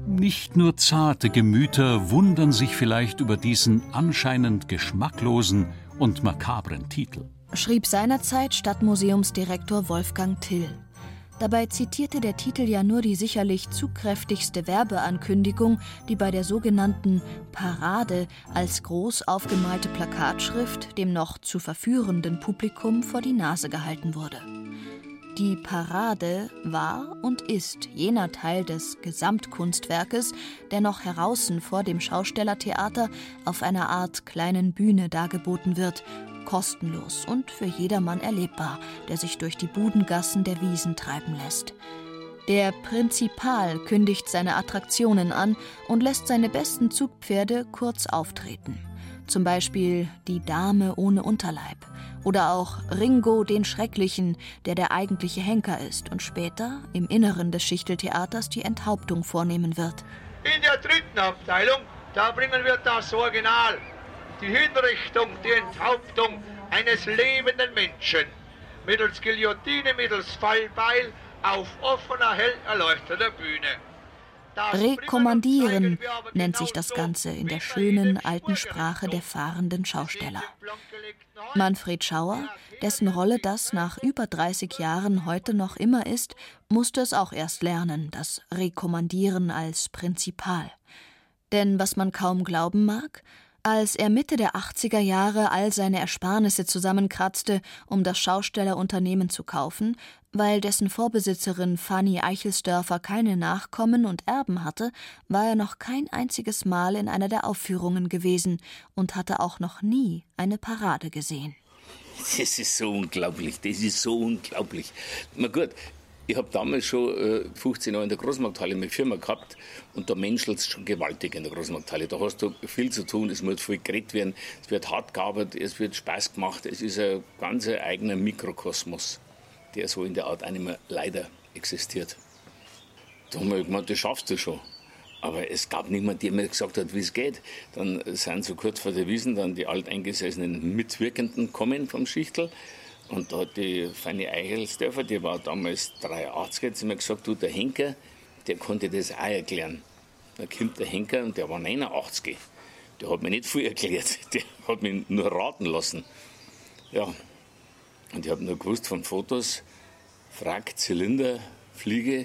Nicht nur zarte Gemüter wundern sich vielleicht über diesen anscheinend geschmacklosen und makabren Titel. schrieb seinerzeit Stadtmuseumsdirektor Wolfgang Till. Dabei zitierte der Titel ja nur die sicherlich zugkräftigste Werbeankündigung, die bei der sogenannten Parade als groß aufgemalte Plakatschrift dem noch zu verführenden Publikum vor die Nase gehalten wurde. Die Parade war und ist jener Teil des Gesamtkunstwerkes, der noch heraußen vor dem Schaustellertheater auf einer Art kleinen Bühne dargeboten wird, kostenlos und für jedermann erlebbar, der sich durch die Budengassen der Wiesen treiben lässt. Der Prinzipal kündigt seine Attraktionen an und lässt seine besten Zugpferde kurz auftreten. Zum Beispiel die Dame ohne Unterleib oder auch Ringo den Schrecklichen, der der eigentliche Henker ist und später im Inneren des Schichteltheaters die Enthauptung vornehmen wird. In der dritten Abteilung, da bringen wir das Original. Die Hinrichtung, die Enthauptung eines lebenden Menschen. Mittels Guillotine, mittels Fallbeil auf offener, hell erleuchteter Bühne. Rekommandieren nennt sich das Ganze in der schönen alten Sprache der fahrenden Schausteller. Manfred Schauer, dessen Rolle das nach über 30 Jahren heute noch immer ist, musste es auch erst lernen, das Rekommandieren als Prinzipal. Denn was man kaum glauben mag, als er Mitte der 80er Jahre all seine Ersparnisse zusammenkratzte, um das Schaustellerunternehmen zu kaufen, weil dessen Vorbesitzerin Fanny Eichelsdörfer keine Nachkommen und Erben hatte, war er noch kein einziges Mal in einer der Aufführungen gewesen und hatte auch noch nie eine Parade gesehen. Das ist so unglaublich, das ist so unglaublich. Na gut, ich habe damals schon äh, 15 Jahre in der Großmarkthalle meine Firma gehabt und da menschelt es schon gewaltig in der Großmarkthalle. Da hast du viel zu tun, es muss viel geredet werden, es wird hart gearbeitet, es wird Spaß gemacht, es ist ein ganz eigener Mikrokosmos, der so in der Art auch nicht mehr leider existiert. Da haben wir gemeint, das schaffst du schon. Aber es gab niemand, der mir gesagt hat, wie es geht. Dann sind so kurz vor der Wiesen dann die alteingesessenen Mitwirkenden kommen vom Schichtel Und da hat die Fanny Eichelsdörfer, die war damals 83, hat sie mir gesagt, du, der Henker, der konnte das auch erklären. Da kommt der Henker und der war 89. Der hat mir nicht viel erklärt, der hat mich nur raten lassen. Ja, und ich habe nur gewusst von Fotos, Frack, Zylinder, Fliege,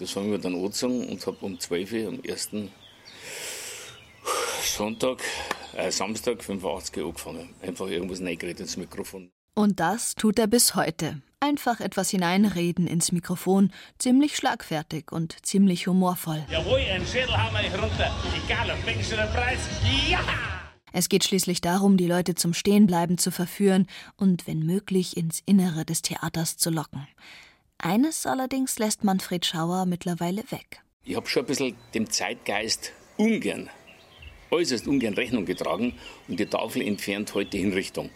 das haben wir dann angezogen und habe um 12 Uhr am ersten Sonntag, äh, Samstag 85 angefangen. Einfach irgendwas reingeredet ins Mikrofon. Und das tut er bis heute. Einfach etwas hineinreden ins Mikrofon, ziemlich schlagfertig und ziemlich humorvoll. Jawohl, ein Schädel haben wir runter. Egal, auf welchen Preis. Ja! Es geht schließlich darum, die Leute zum Stehenbleiben zu verführen und wenn möglich ins Innere des Theaters zu locken. Eines allerdings lässt Manfred Schauer mittlerweile weg. Ich habe schon ein bisschen dem Zeitgeist ungern, äußerst ungern Rechnung getragen und die Tafel entfernt heute Hinrichtung.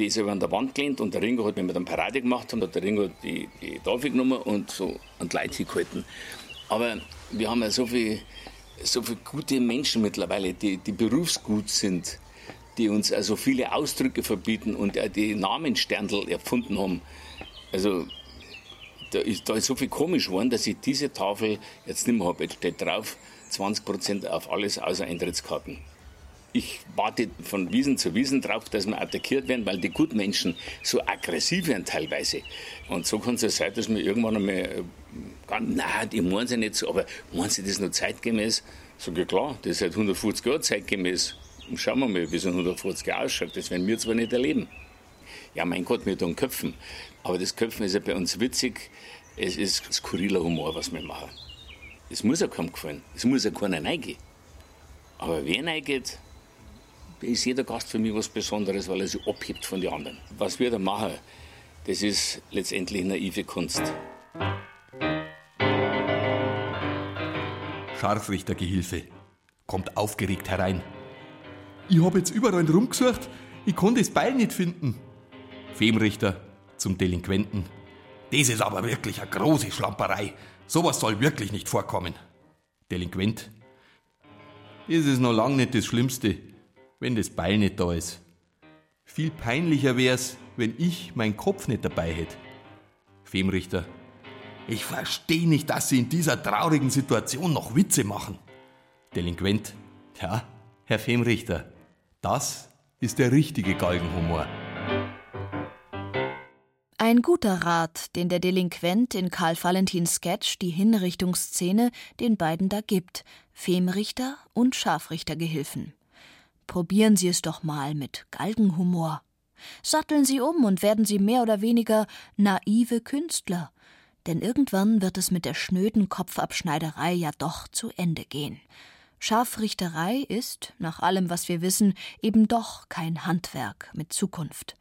Die ist aber an der Wand gelehnt und der Ringo hat mir mit einem Parade gemacht und hat der Ringo die, die Tafel genommen und so an die Leute gehalten. Aber wir haben ja so viele so viel gute Menschen mittlerweile, die, die berufsgut sind, die uns also viele Ausdrücke verbieten und die Namensterndl erfunden haben. Also da ist, da ist so viel komisch geworden, dass ich diese Tafel jetzt nicht mehr habe. Jetzt steht drauf 20% auf alles außer Eintrittskarten. Ich warte von Wiesen zu Wiesen drauf, dass wir attackiert werden, weil die Gutmenschen so aggressiv werden teilweise. Und so kann es ja sein, dass wir irgendwann einmal, nein, die meinen sie nicht so, aber meinen sie das noch zeitgemäß? Sag ich, klar, das ist seit 150 Jahren zeitgemäß. Schauen wir mal, wie so ein 150 Jahre ausschaut. Das werden wir zwar nicht erleben. Ja, mein Gott, wir tun Köpfen. Aber das Köpfen ist ja bei uns witzig. Es ist skurriler Humor, was wir machen. Es muss ja kaum gefallen. Es muss ja keiner reingehen. Aber wer reingeht, ist jeder Gast für mich was Besonderes, weil er sich abhebt von den anderen. Was wir da machen, das ist letztendlich naive Kunst. Scharfrichtergehilfe kommt aufgeregt herein. Ich habe jetzt überall rumgesucht, ich konnte das Beil nicht finden. Femrichter zum Delinquenten. Das ist aber wirklich eine große Schlamperei. Sowas soll wirklich nicht vorkommen. Delinquent. Das ist noch lang nicht das Schlimmste, wenn das Beil nicht da ist. Viel peinlicher wär's, wenn ich meinen Kopf nicht dabei hätte. Femrichter. Ich verstehe nicht, dass Sie in dieser traurigen Situation noch Witze machen. Delinquent. Ja, Herr Femrichter, das ist der richtige Galgenhumor. Ein guter Rat, den der Delinquent in Karl Valentins Sketch Die Hinrichtungsszene den beiden da gibt, Femrichter und Scharfrichtergehilfen. Probieren Sie es doch mal mit Galgenhumor. Satteln Sie um und werden Sie mehr oder weniger naive Künstler. Denn irgendwann wird es mit der schnöden Kopfabschneiderei ja doch zu Ende gehen. Scharfrichterei ist, nach allem, was wir wissen, eben doch kein Handwerk mit Zukunft.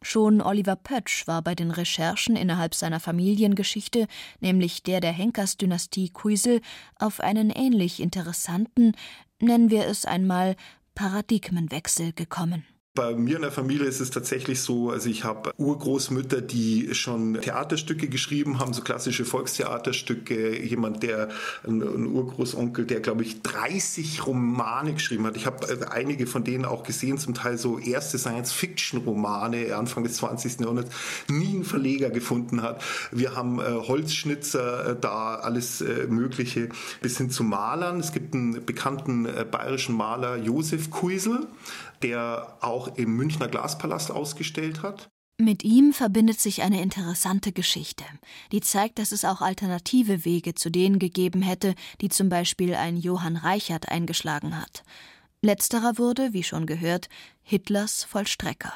Schon Oliver Pötsch war bei den Recherchen innerhalb seiner Familiengeschichte, nämlich der der Henkersdynastie Kuisel, auf einen ähnlich interessanten, nennen wir es einmal, Paradigmenwechsel gekommen. Bei mir in der Familie ist es tatsächlich so, also ich habe Urgroßmütter, die schon Theaterstücke geschrieben haben, so klassische Volkstheaterstücke. Jemand, der, ein, Urgroßonkel, der, glaube ich, 30 Romane geschrieben hat. Ich habe äh, einige von denen auch gesehen, zum Teil so erste Science-Fiction-Romane Anfang des 20. Jahrhunderts, nie einen Verleger gefunden hat. Wir haben äh, Holzschnitzer äh, da, alles äh, Mögliche, bis hin zu Malern. Es gibt einen bekannten äh, bayerischen Maler, Josef Kuisel, der auch im Münchner Glaspalast ausgestellt hat. Mit ihm verbindet sich eine interessante Geschichte, die zeigt, dass es auch alternative Wege zu denen gegeben hätte, die zum Beispiel ein Johann Reichert eingeschlagen hat. Letzterer wurde, wie schon gehört, Hitlers Vollstrecker.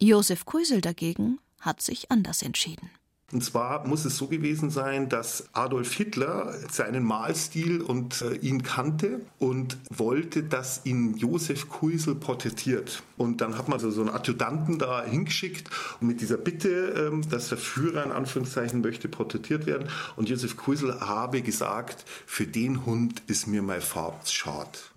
Josef Kuisel dagegen hat sich anders entschieden. Und zwar muss es so gewesen sein, dass Adolf Hitler seinen Malstil und äh, ihn kannte und wollte, dass ihn Josef Kuisel porträtiert. Und dann hat man so, so einen Adjutanten da hingeschickt und mit dieser Bitte, ähm, dass der Führer in Anführungszeichen möchte porträtiert werden. Und Josef Kuisel habe gesagt, für den Hund ist mir mein Farb schad.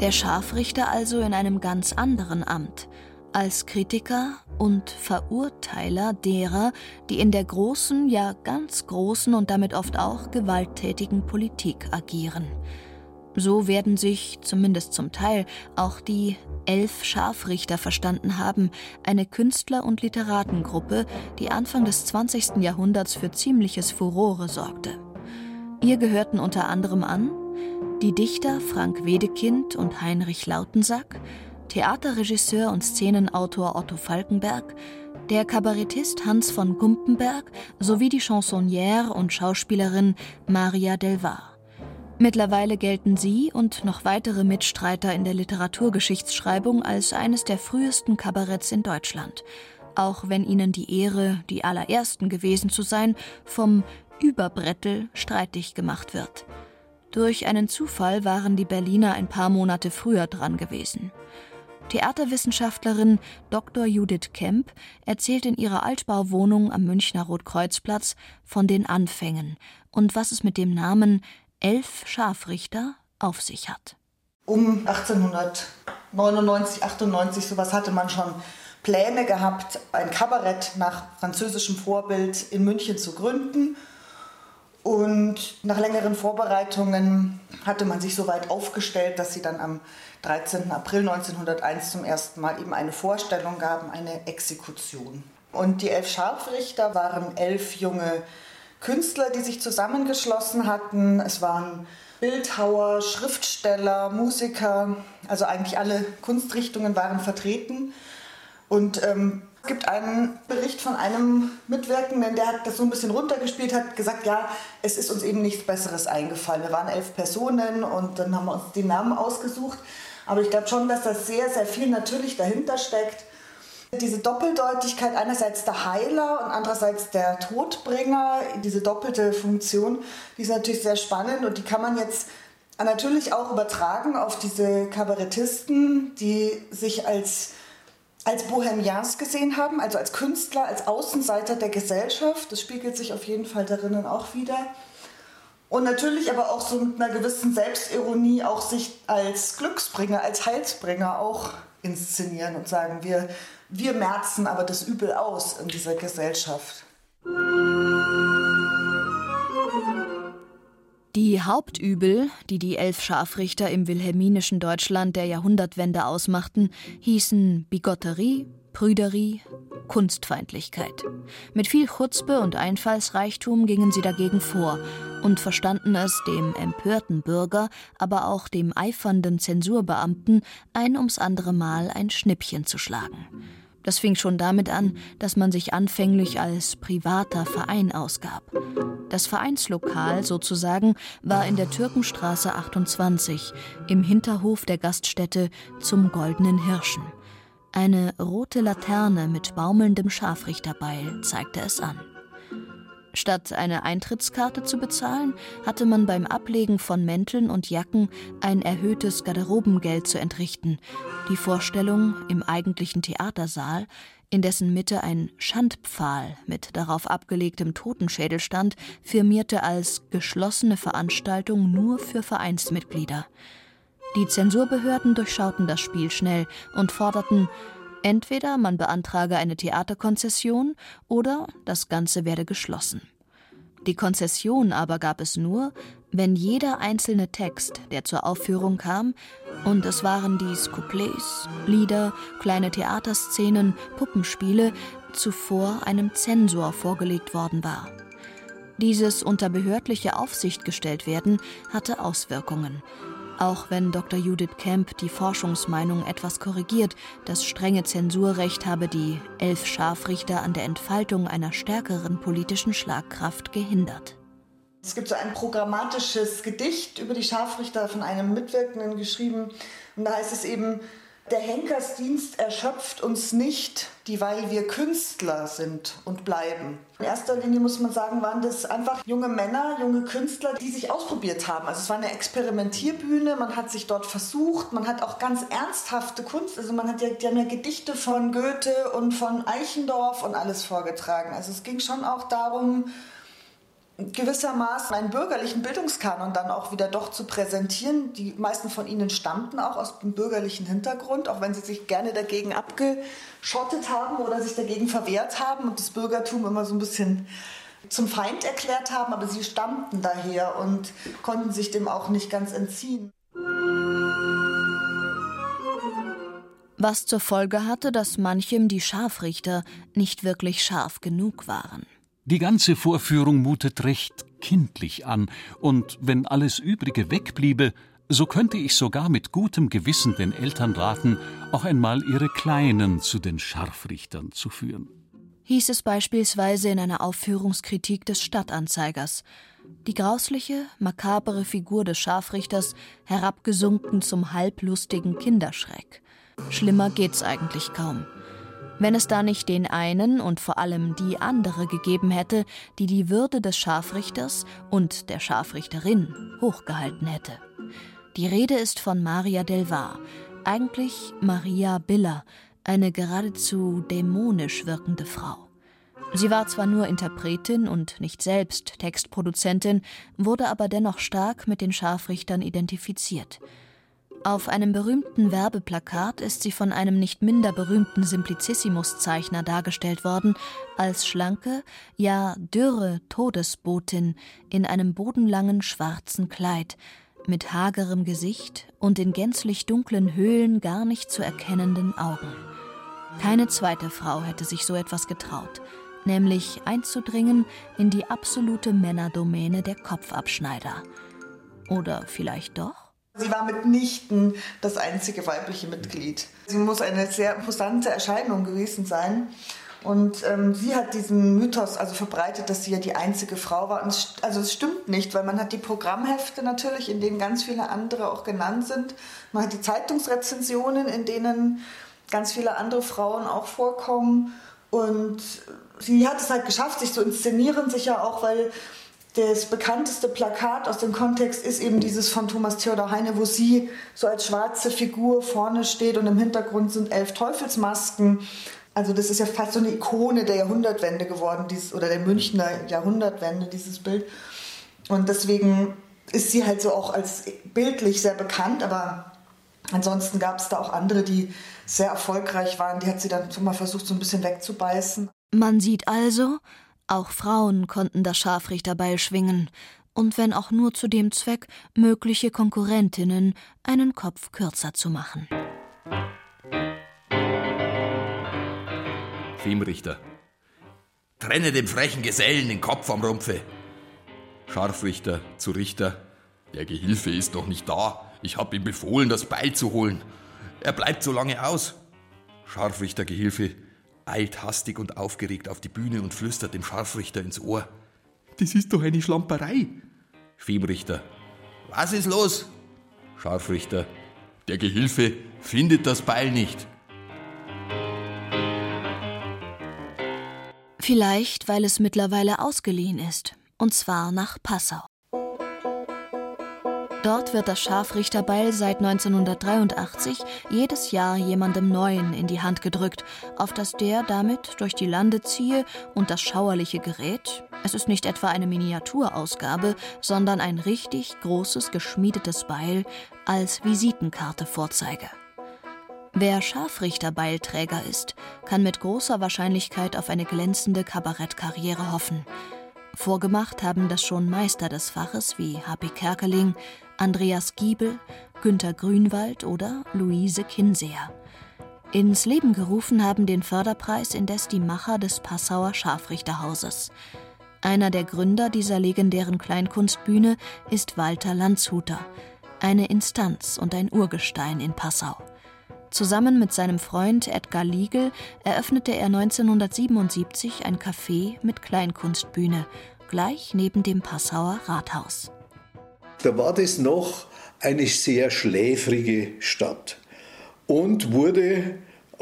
Der Scharfrichter also in einem ganz anderen Amt als Kritiker und Verurteiler derer, die in der großen, ja ganz großen und damit oft auch gewalttätigen Politik agieren. So werden sich, zumindest zum Teil, auch die elf Scharfrichter verstanden haben, eine Künstler- und Literatengruppe, die Anfang des 20. Jahrhunderts für ziemliches Furore sorgte. Ihr gehörten unter anderem an die Dichter Frank Wedekind und Heinrich Lautensack, Theaterregisseur und Szenenautor Otto Falkenberg, der Kabarettist Hans von Gumpenberg sowie die Chansonnière und Schauspielerin Maria Delvar. Mittlerweile gelten sie und noch weitere Mitstreiter in der Literaturgeschichtsschreibung als eines der frühesten Kabaretts in Deutschland, auch wenn ihnen die Ehre, die allerersten gewesen zu sein, vom Überbrettel streitig gemacht wird. Durch einen Zufall waren die Berliner ein paar Monate früher dran gewesen. Theaterwissenschaftlerin Dr. Judith Kemp erzählt in ihrer Altbauwohnung am Münchner Rotkreuzplatz von den Anfängen und was es mit dem Namen elf Scharfrichter auf sich hat. Um 1899, 98 sowas hatte man schon Pläne gehabt, ein Kabarett nach französischem Vorbild in München zu gründen. Und nach längeren Vorbereitungen hatte man sich so weit aufgestellt, dass sie dann am 13. April 1901 zum ersten Mal eben eine Vorstellung gaben, eine Exekution. Und die elf Scharfrichter waren elf junge Künstler, die sich zusammengeschlossen hatten. Es waren Bildhauer, Schriftsteller, Musiker, also eigentlich alle Kunstrichtungen waren vertreten. Und ähm, es gibt einen Bericht von einem Mitwirkenden, der hat das so ein bisschen runtergespielt, hat gesagt, ja, es ist uns eben nichts Besseres eingefallen. Wir waren elf Personen und dann haben wir uns die Namen ausgesucht. Aber ich glaube schon, dass das sehr, sehr viel natürlich dahinter steckt. Diese Doppeldeutigkeit, einerseits der Heiler und andererseits der Todbringer, diese doppelte Funktion, die ist natürlich sehr spannend und die kann man jetzt natürlich auch übertragen auf diese Kabarettisten, die sich als, als Bohemians gesehen haben, also als Künstler, als Außenseiter der Gesellschaft. Das spiegelt sich auf jeden Fall darin auch wieder. Und natürlich aber auch so mit einer gewissen Selbstironie auch sich als Glücksbringer, als Heilsbringer auch inszenieren und sagen, wir wir merzen aber das Übel aus in dieser Gesellschaft. Die Hauptübel, die die elf Scharfrichter im wilhelminischen Deutschland der Jahrhundertwende ausmachten, hießen Bigotterie, Prüderie, Kunstfeindlichkeit. Mit viel Chutzpe und Einfallsreichtum gingen sie dagegen vor und verstanden es dem empörten Bürger, aber auch dem eifernden Zensurbeamten ein ums andere Mal ein Schnippchen zu schlagen. Das fing schon damit an, dass man sich anfänglich als privater Verein ausgab. Das Vereinslokal sozusagen war in der Türkenstraße 28 im Hinterhof der Gaststätte zum Goldenen Hirschen. Eine rote Laterne mit baumelndem Scharfrichterbeil zeigte es an. Statt eine Eintrittskarte zu bezahlen, hatte man beim Ablegen von Mänteln und Jacken ein erhöhtes Garderobengeld zu entrichten. Die Vorstellung im eigentlichen Theatersaal, in dessen Mitte ein Schandpfahl mit darauf abgelegtem Totenschädel stand, firmierte als geschlossene Veranstaltung nur für Vereinsmitglieder. Die Zensurbehörden durchschauten das Spiel schnell und forderten Entweder man beantrage eine Theaterkonzession oder das Ganze werde geschlossen. Die Konzession aber gab es nur, wenn jeder einzelne Text, der zur Aufführung kam, und es waren dies Couplets, Lieder, kleine Theaterszenen, Puppenspiele, zuvor einem Zensor vorgelegt worden war. Dieses unter behördliche Aufsicht gestellt werden hatte Auswirkungen. Auch wenn Dr. Judith Kemp die Forschungsmeinung etwas korrigiert, das strenge Zensurrecht habe die elf Scharfrichter an der Entfaltung einer stärkeren politischen Schlagkraft gehindert. Es gibt so ein programmatisches Gedicht über die Scharfrichter von einem Mitwirkenden geschrieben. Und da heißt es eben, der Henkersdienst erschöpft uns nicht, dieweil wir Künstler sind und bleiben. In erster Linie muss man sagen, waren das einfach junge Männer, junge Künstler, die sich ausprobiert haben. Also es war eine Experimentierbühne, man hat sich dort versucht, man hat auch ganz ernsthafte Kunst, also man hat ja, die haben ja Gedichte von Goethe und von Eichendorff und alles vorgetragen. Also es ging schon auch darum, gewissermaßen einen bürgerlichen Bildungskanon dann auch wieder doch zu präsentieren. Die meisten von ihnen stammten auch aus dem bürgerlichen Hintergrund, auch wenn sie sich gerne dagegen abgeschottet haben oder sich dagegen verwehrt haben und das Bürgertum immer so ein bisschen zum Feind erklärt haben, aber sie stammten daher und konnten sich dem auch nicht ganz entziehen. Was zur Folge hatte, dass manchem die Scharfrichter nicht wirklich scharf genug waren. Die ganze Vorführung mutet recht kindlich an, und wenn alles Übrige wegbliebe, so könnte ich sogar mit gutem Gewissen den Eltern raten, auch einmal ihre Kleinen zu den Scharfrichtern zu führen. Hieß es beispielsweise in einer Aufführungskritik des Stadtanzeigers. Die grausliche, makabere Figur des Scharfrichters herabgesunken zum halblustigen Kinderschreck. Schlimmer geht's eigentlich kaum. Wenn es da nicht den einen und vor allem die andere gegeben hätte, die die Würde des Scharfrichters und der Scharfrichterin hochgehalten hätte. Die Rede ist von Maria del Var, eigentlich Maria Biller, eine geradezu dämonisch wirkende Frau. Sie war zwar nur Interpretin und nicht selbst Textproduzentin, wurde aber dennoch stark mit den Scharfrichtern identifiziert. Auf einem berühmten Werbeplakat ist sie von einem nicht minder berühmten Simplicissimus-Zeichner dargestellt worden, als schlanke, ja dürre Todesbotin in einem bodenlangen schwarzen Kleid, mit hagerem Gesicht und in gänzlich dunklen Höhlen gar nicht zu erkennenden Augen. Keine zweite Frau hätte sich so etwas getraut, nämlich einzudringen in die absolute Männerdomäne der Kopfabschneider. Oder vielleicht doch? Sie war mitnichten das einzige weibliche Mitglied. Sie muss eine sehr imposante Erscheinung gewesen sein. Und ähm, sie hat diesen Mythos also verbreitet, dass sie ja die einzige Frau war. Es, also es stimmt nicht, weil man hat die Programmhefte natürlich, in denen ganz viele andere auch genannt sind. Man hat die Zeitungsrezensionen, in denen ganz viele andere Frauen auch vorkommen. Und sie hat es halt geschafft, sich zu inszenieren, sicher auch, weil das bekannteste Plakat aus dem Kontext ist eben dieses von Thomas Theodor Heine, wo sie so als schwarze Figur vorne steht und im Hintergrund sind elf Teufelsmasken. Also das ist ja fast so eine Ikone der Jahrhundertwende geworden, dieses, oder der Münchner Jahrhundertwende, dieses Bild. Und deswegen ist sie halt so auch als bildlich sehr bekannt, aber ansonsten gab es da auch andere, die sehr erfolgreich waren. Die hat sie dann mal versucht, so ein bisschen wegzubeißen. Man sieht also, auch Frauen konnten das Scharfrichterbeil schwingen, und wenn auch nur zu dem Zweck, mögliche Konkurrentinnen einen Kopf kürzer zu machen. Filmrichter. Trenne dem frechen Gesellen den Kopf vom Rumpfe. Scharfrichter zu Richter. Der Gehilfe ist noch nicht da. Ich hab ihm befohlen, das Beil zu holen. Er bleibt so lange aus. Scharfrichter Gehilfe eilt hastig und aufgeregt auf die Bühne und flüstert dem Scharfrichter ins Ohr. Das ist doch eine Schlamperei. Filmrichter. Was ist los? Scharfrichter. Der Gehilfe findet das Beil nicht. Vielleicht, weil es mittlerweile ausgeliehen ist, und zwar nach Passau. Dort wird das Scharfrichterbeil seit 1983 jedes Jahr jemandem Neuen in die Hand gedrückt, auf das der damit durch die Lande ziehe und das schauerliche Gerät, es ist nicht etwa eine Miniaturausgabe, sondern ein richtig großes geschmiedetes Beil, als Visitenkarte vorzeige. Wer Scharfrichterbeilträger ist, kann mit großer Wahrscheinlichkeit auf eine glänzende Kabarettkarriere hoffen. Vorgemacht haben das schon Meister des Faches wie H.P. Kerkeling, Andreas Giebel, Günter Grünwald oder Luise Kinseer. Ins Leben gerufen haben den Förderpreis indes die Macher des Passauer Scharfrichterhauses. Einer der Gründer dieser legendären Kleinkunstbühne ist Walter Landshuter, eine Instanz und ein Urgestein in Passau. Zusammen mit seinem Freund Edgar Liegel eröffnete er 1977 ein Café mit Kleinkunstbühne, gleich neben dem Passauer Rathaus. Da war das noch eine sehr schläfrige Stadt und wurde,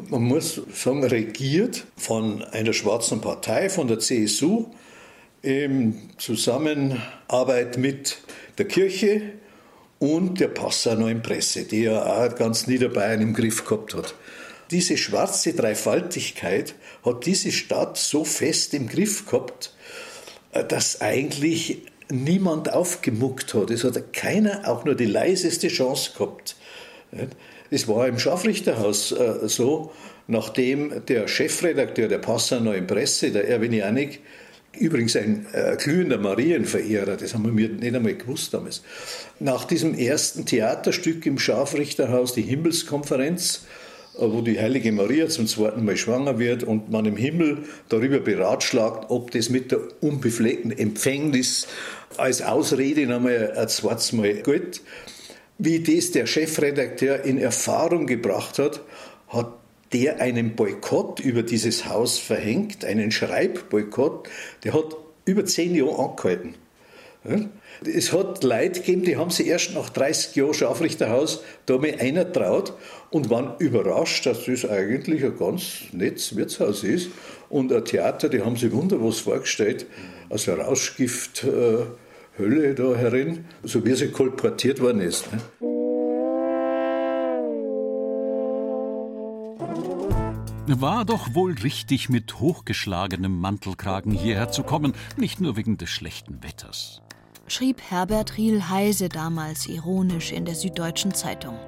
man muss sagen, regiert von einer schwarzen Partei, von der CSU, in Zusammenarbeit mit der Kirche und der Passauer Neuen Presse, die ja auch ganz Niederbayern im Griff gehabt hat. Diese schwarze Dreifaltigkeit hat diese Stadt so fest im Griff gehabt, dass eigentlich niemand aufgemuckt hat. Es hat keiner auch nur die leiseste Chance gehabt. Es war im Scharfrichterhaus äh, so, nachdem der Chefredakteur der Passauer Neuen Presse, der Erwin Janik, Übrigens ein äh, glühender Marienverehrer, das haben wir nicht einmal gewusst damals. Nach diesem ersten Theaterstück im Scharfrichterhaus, die Himmelskonferenz, wo die heilige Maria zum zweiten Mal schwanger wird und man im Himmel darüber beratschlagt, ob das mit der unbefleckten Empfängnis als Ausrede nochmal ein zweites Mal gilt. Wie das der Chefredakteur in Erfahrung gebracht hat, hat der einen Boykott über dieses Haus verhängt, einen Schreibboykott, der hat über zehn Jahre angehalten. Es hat Leute gegeben, die haben sich erst nach 30 Jahren Scharfrichterhaus da mal einer traut und waren überrascht, dass das eigentlich ein ganz nettes Wirtshaus ist. Und ein Theater, die haben sich wunder was vorgestellt, also Rauschgifthölle äh, da herin, so wie sie kolportiert worden ist. Ne? War doch wohl richtig, mit hochgeschlagenem Mantelkragen hierher zu kommen, nicht nur wegen des schlechten Wetters. Schrieb Herbert Riel Heise damals ironisch in der Süddeutschen Zeitung.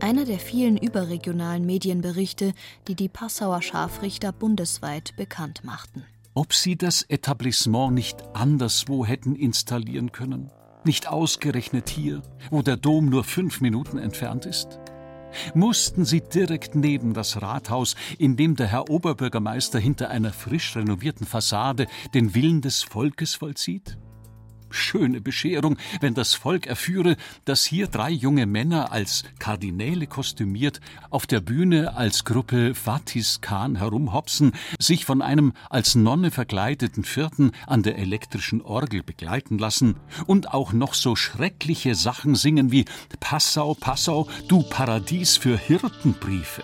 Einer der vielen überregionalen Medienberichte, die die Passauer Scharfrichter bundesweit bekannt machten. Ob sie das Etablissement nicht anderswo hätten installieren können? Nicht ausgerechnet hier, wo der Dom nur fünf Minuten entfernt ist? mussten sie direkt neben das Rathaus, in dem der Herr Oberbürgermeister hinter einer frisch renovierten Fassade den Willen des Volkes vollzieht? Schöne Bescherung, wenn das Volk erführe, dass hier drei junge Männer als Kardinäle kostümiert auf der Bühne als Gruppe Fatis Khan herumhopsen, sich von einem als Nonne verkleideten Vierten an der elektrischen Orgel begleiten lassen und auch noch so schreckliche Sachen singen wie Passau, Passau, du Paradies für Hirtenbriefe.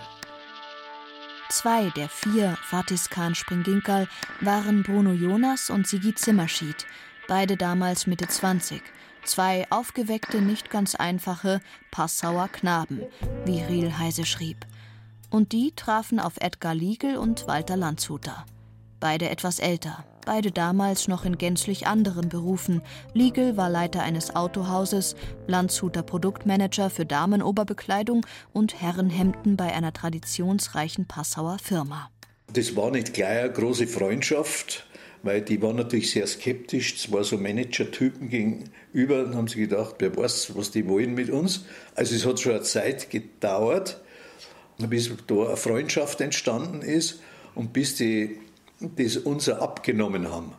Zwei der vier Fatis Khan Springinkerl waren Bruno Jonas und Sigi Zimmerschied, beide damals Mitte 20. Zwei aufgeweckte, nicht ganz einfache Passauer Knaben, wie Riel Heise schrieb. Und die trafen auf Edgar Liegel und Walter Landshuter. Beide etwas älter, beide damals noch in gänzlich anderen Berufen. Liegel war Leiter eines Autohauses, Landshuter Produktmanager für Damenoberbekleidung und Herrenhemden bei einer traditionsreichen Passauer Firma. Das war nicht gleich eine große Freundschaft weil die waren natürlich sehr skeptisch, zwar so Manager-Typen gegenüber, dann haben sie gedacht, wer weiß, was die wollen mit uns. Also es hat schon eine Zeit gedauert, bis da eine Freundschaft entstanden ist und bis die das uns abgenommen haben.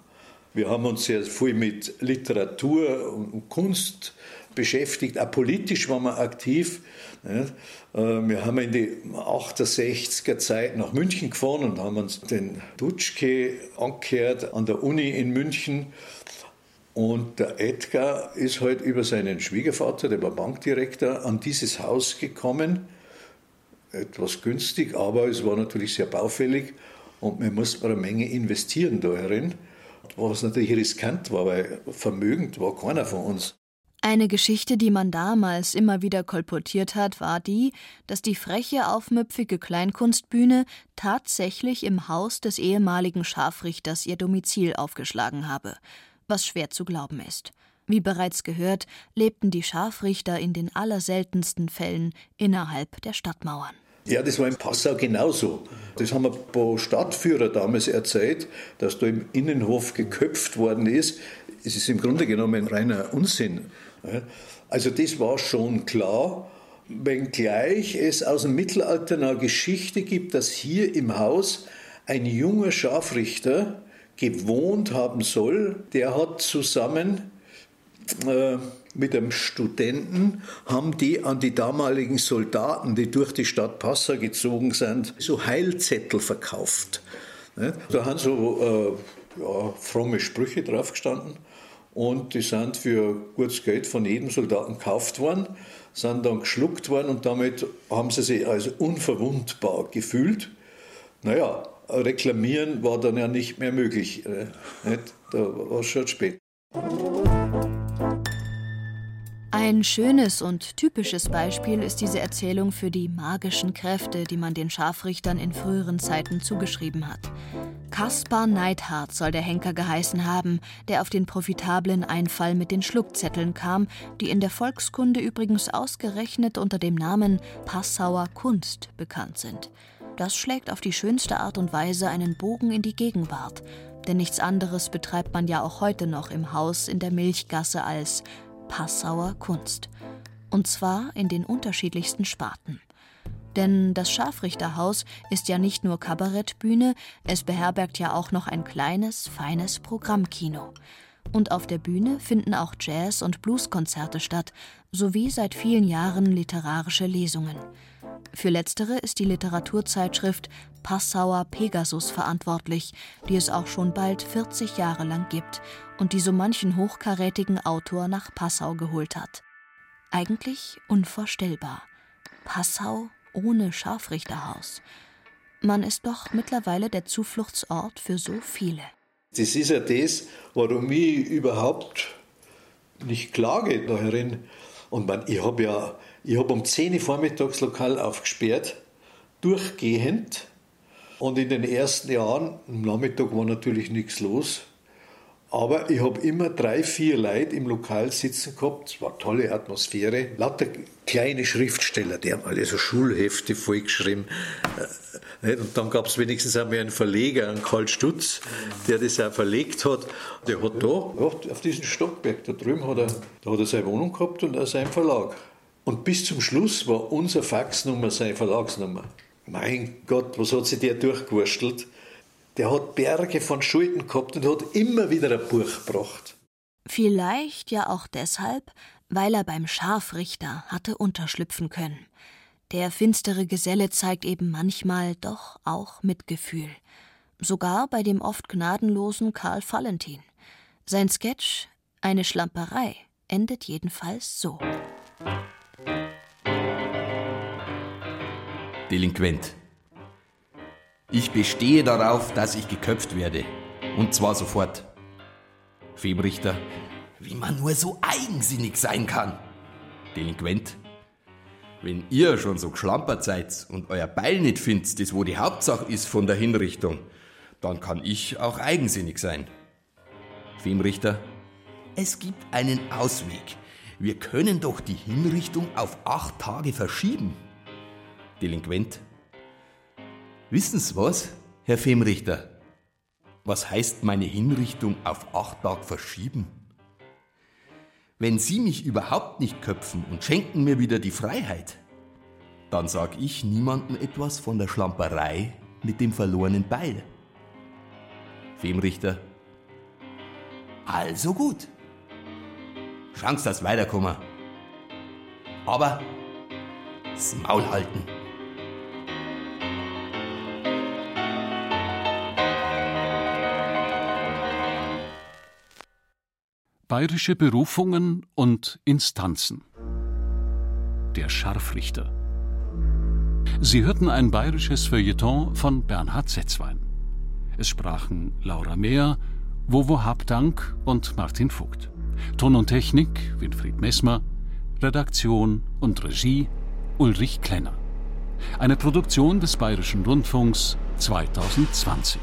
Wir haben uns sehr viel mit Literatur und Kunst beschäftigt, auch politisch waren wir aktiv. Äh, wir haben in die 68er Zeit nach München gefahren und haben uns den Dutschke angehört an der Uni in München. Und der Edgar ist halt über seinen Schwiegervater, der war Bankdirektor, an dieses Haus gekommen. Etwas günstig, aber es war natürlich sehr baufällig und wir mussten eine Menge investieren da herin. Was natürlich riskant war, weil vermögend war keiner von uns. Eine Geschichte, die man damals immer wieder kolportiert hat, war die, dass die freche, aufmüpfige Kleinkunstbühne tatsächlich im Haus des ehemaligen Scharfrichters ihr Domizil aufgeschlagen habe, was schwer zu glauben ist. Wie bereits gehört, lebten die Scharfrichter in den allerseltensten Fällen innerhalb der Stadtmauern. Ja, das war in Passau genauso. Das haben ein paar Stadtführer damals erzählt, dass da im Innenhof geköpft worden ist. Es ist im Grunde genommen reiner Unsinn. Also das war schon klar, wenngleich es aus dem Mittelalter eine Geschichte gibt, dass hier im Haus ein junger Scharfrichter gewohnt haben soll, der hat zusammen äh, mit einem Studenten, haben die an die damaligen Soldaten, die durch die Stadt Passau gezogen sind, so Heilzettel verkauft. Da haben so äh, ja, fromme Sprüche drauf gestanden und die sind für gutes Geld von jedem Soldaten gekauft worden, sind dann geschluckt worden und damit haben sie sich als unverwundbar gefühlt. Naja, reklamieren war dann ja nicht mehr möglich. Äh, da war es schon spät. Ein schönes und typisches Beispiel ist diese Erzählung für die magischen Kräfte, die man den Scharfrichtern in früheren Zeiten zugeschrieben hat. Kaspar Neidhardt soll der Henker geheißen haben, der auf den profitablen Einfall mit den Schluckzetteln kam, die in der Volkskunde übrigens ausgerechnet unter dem Namen Passauer Kunst bekannt sind. Das schlägt auf die schönste Art und Weise einen Bogen in die Gegenwart, denn nichts anderes betreibt man ja auch heute noch im Haus in der Milchgasse als Passauer Kunst. Und zwar in den unterschiedlichsten Sparten. Denn das Scharfrichterhaus ist ja nicht nur Kabarettbühne, es beherbergt ja auch noch ein kleines, feines Programmkino. Und auf der Bühne finden auch Jazz- und Blueskonzerte statt, sowie seit vielen Jahren literarische Lesungen. Für letztere ist die Literaturzeitschrift Passauer Pegasus verantwortlich, die es auch schon bald 40 Jahre lang gibt und die so manchen hochkarätigen Autor nach Passau geholt hat. Eigentlich unvorstellbar. Passau ohne Scharfrichterhaus. Man ist doch mittlerweile der Zufluchtsort für so viele. Das ist ja das, warum ich überhaupt nicht klage darin. Und man, ich habe ja ich hab um 10 Uhr vormittags Lokal aufgesperrt, durchgehend. Und in den ersten Jahren, am Nachmittag war natürlich nichts los. Aber ich habe immer drei, vier Leute im Lokal sitzen gehabt. Es war eine tolle Atmosphäre. Lauter kleine Schriftsteller, die haben alle so Schulhefte vollgeschrieben. Äh, und dann gab es wenigstens einmal einen Verleger, einen Karl Stutz, der das auch verlegt hat. Der hat da, auf diesem Stockberg da drüben, hat er, da hat er seine Wohnung gehabt und auch seinen Verlag. Und bis zum Schluss war unsere Faxnummer seine Verlagsnummer. Mein Gott, was hat sich der durchgewurstelt? Der hat Berge von Schulden gehabt und hat immer wieder ein Buch gebracht. Vielleicht ja auch deshalb, weil er beim Scharfrichter hatte unterschlüpfen können. Der finstere Geselle zeigt eben manchmal doch auch Mitgefühl. Sogar bei dem oft gnadenlosen Karl Valentin. Sein Sketch Eine Schlamperei endet jedenfalls so. Delinquent. Ich bestehe darauf, dass ich geköpft werde. Und zwar sofort. Filmrichter. Wie man nur so eigensinnig sein kann. Delinquent. Wenn ihr schon so geschlampert seid und euer Beil nicht findet, das wo die Hauptsache ist von der Hinrichtung, dann kann ich auch eigensinnig sein. Filmrichter. Es gibt einen Ausweg. Wir können doch die Hinrichtung auf acht Tage verschieben. Delinquent. Wissen Sie was, Herr Femrichter? Was heißt meine Hinrichtung auf acht Tage verschieben? Wenn Sie mich überhaupt nicht köpfen und schenken mir wieder die Freiheit, dann sag ich niemandem etwas von der Schlamperei mit dem verlorenen Beil. Femrichter. Also gut. Chance, dass weiterkommen. Aber das Maul halten. Bayerische Berufungen und Instanzen. Der Scharfrichter. Sie hörten ein bayerisches Feuilleton von Bernhard Setzwein. Es sprachen Laura Mehr, Wovo Habdank und Martin Vogt. Ton und Technik Winfried Messmer, Redaktion und Regie Ulrich Klenner. Eine Produktion des Bayerischen Rundfunks 2020.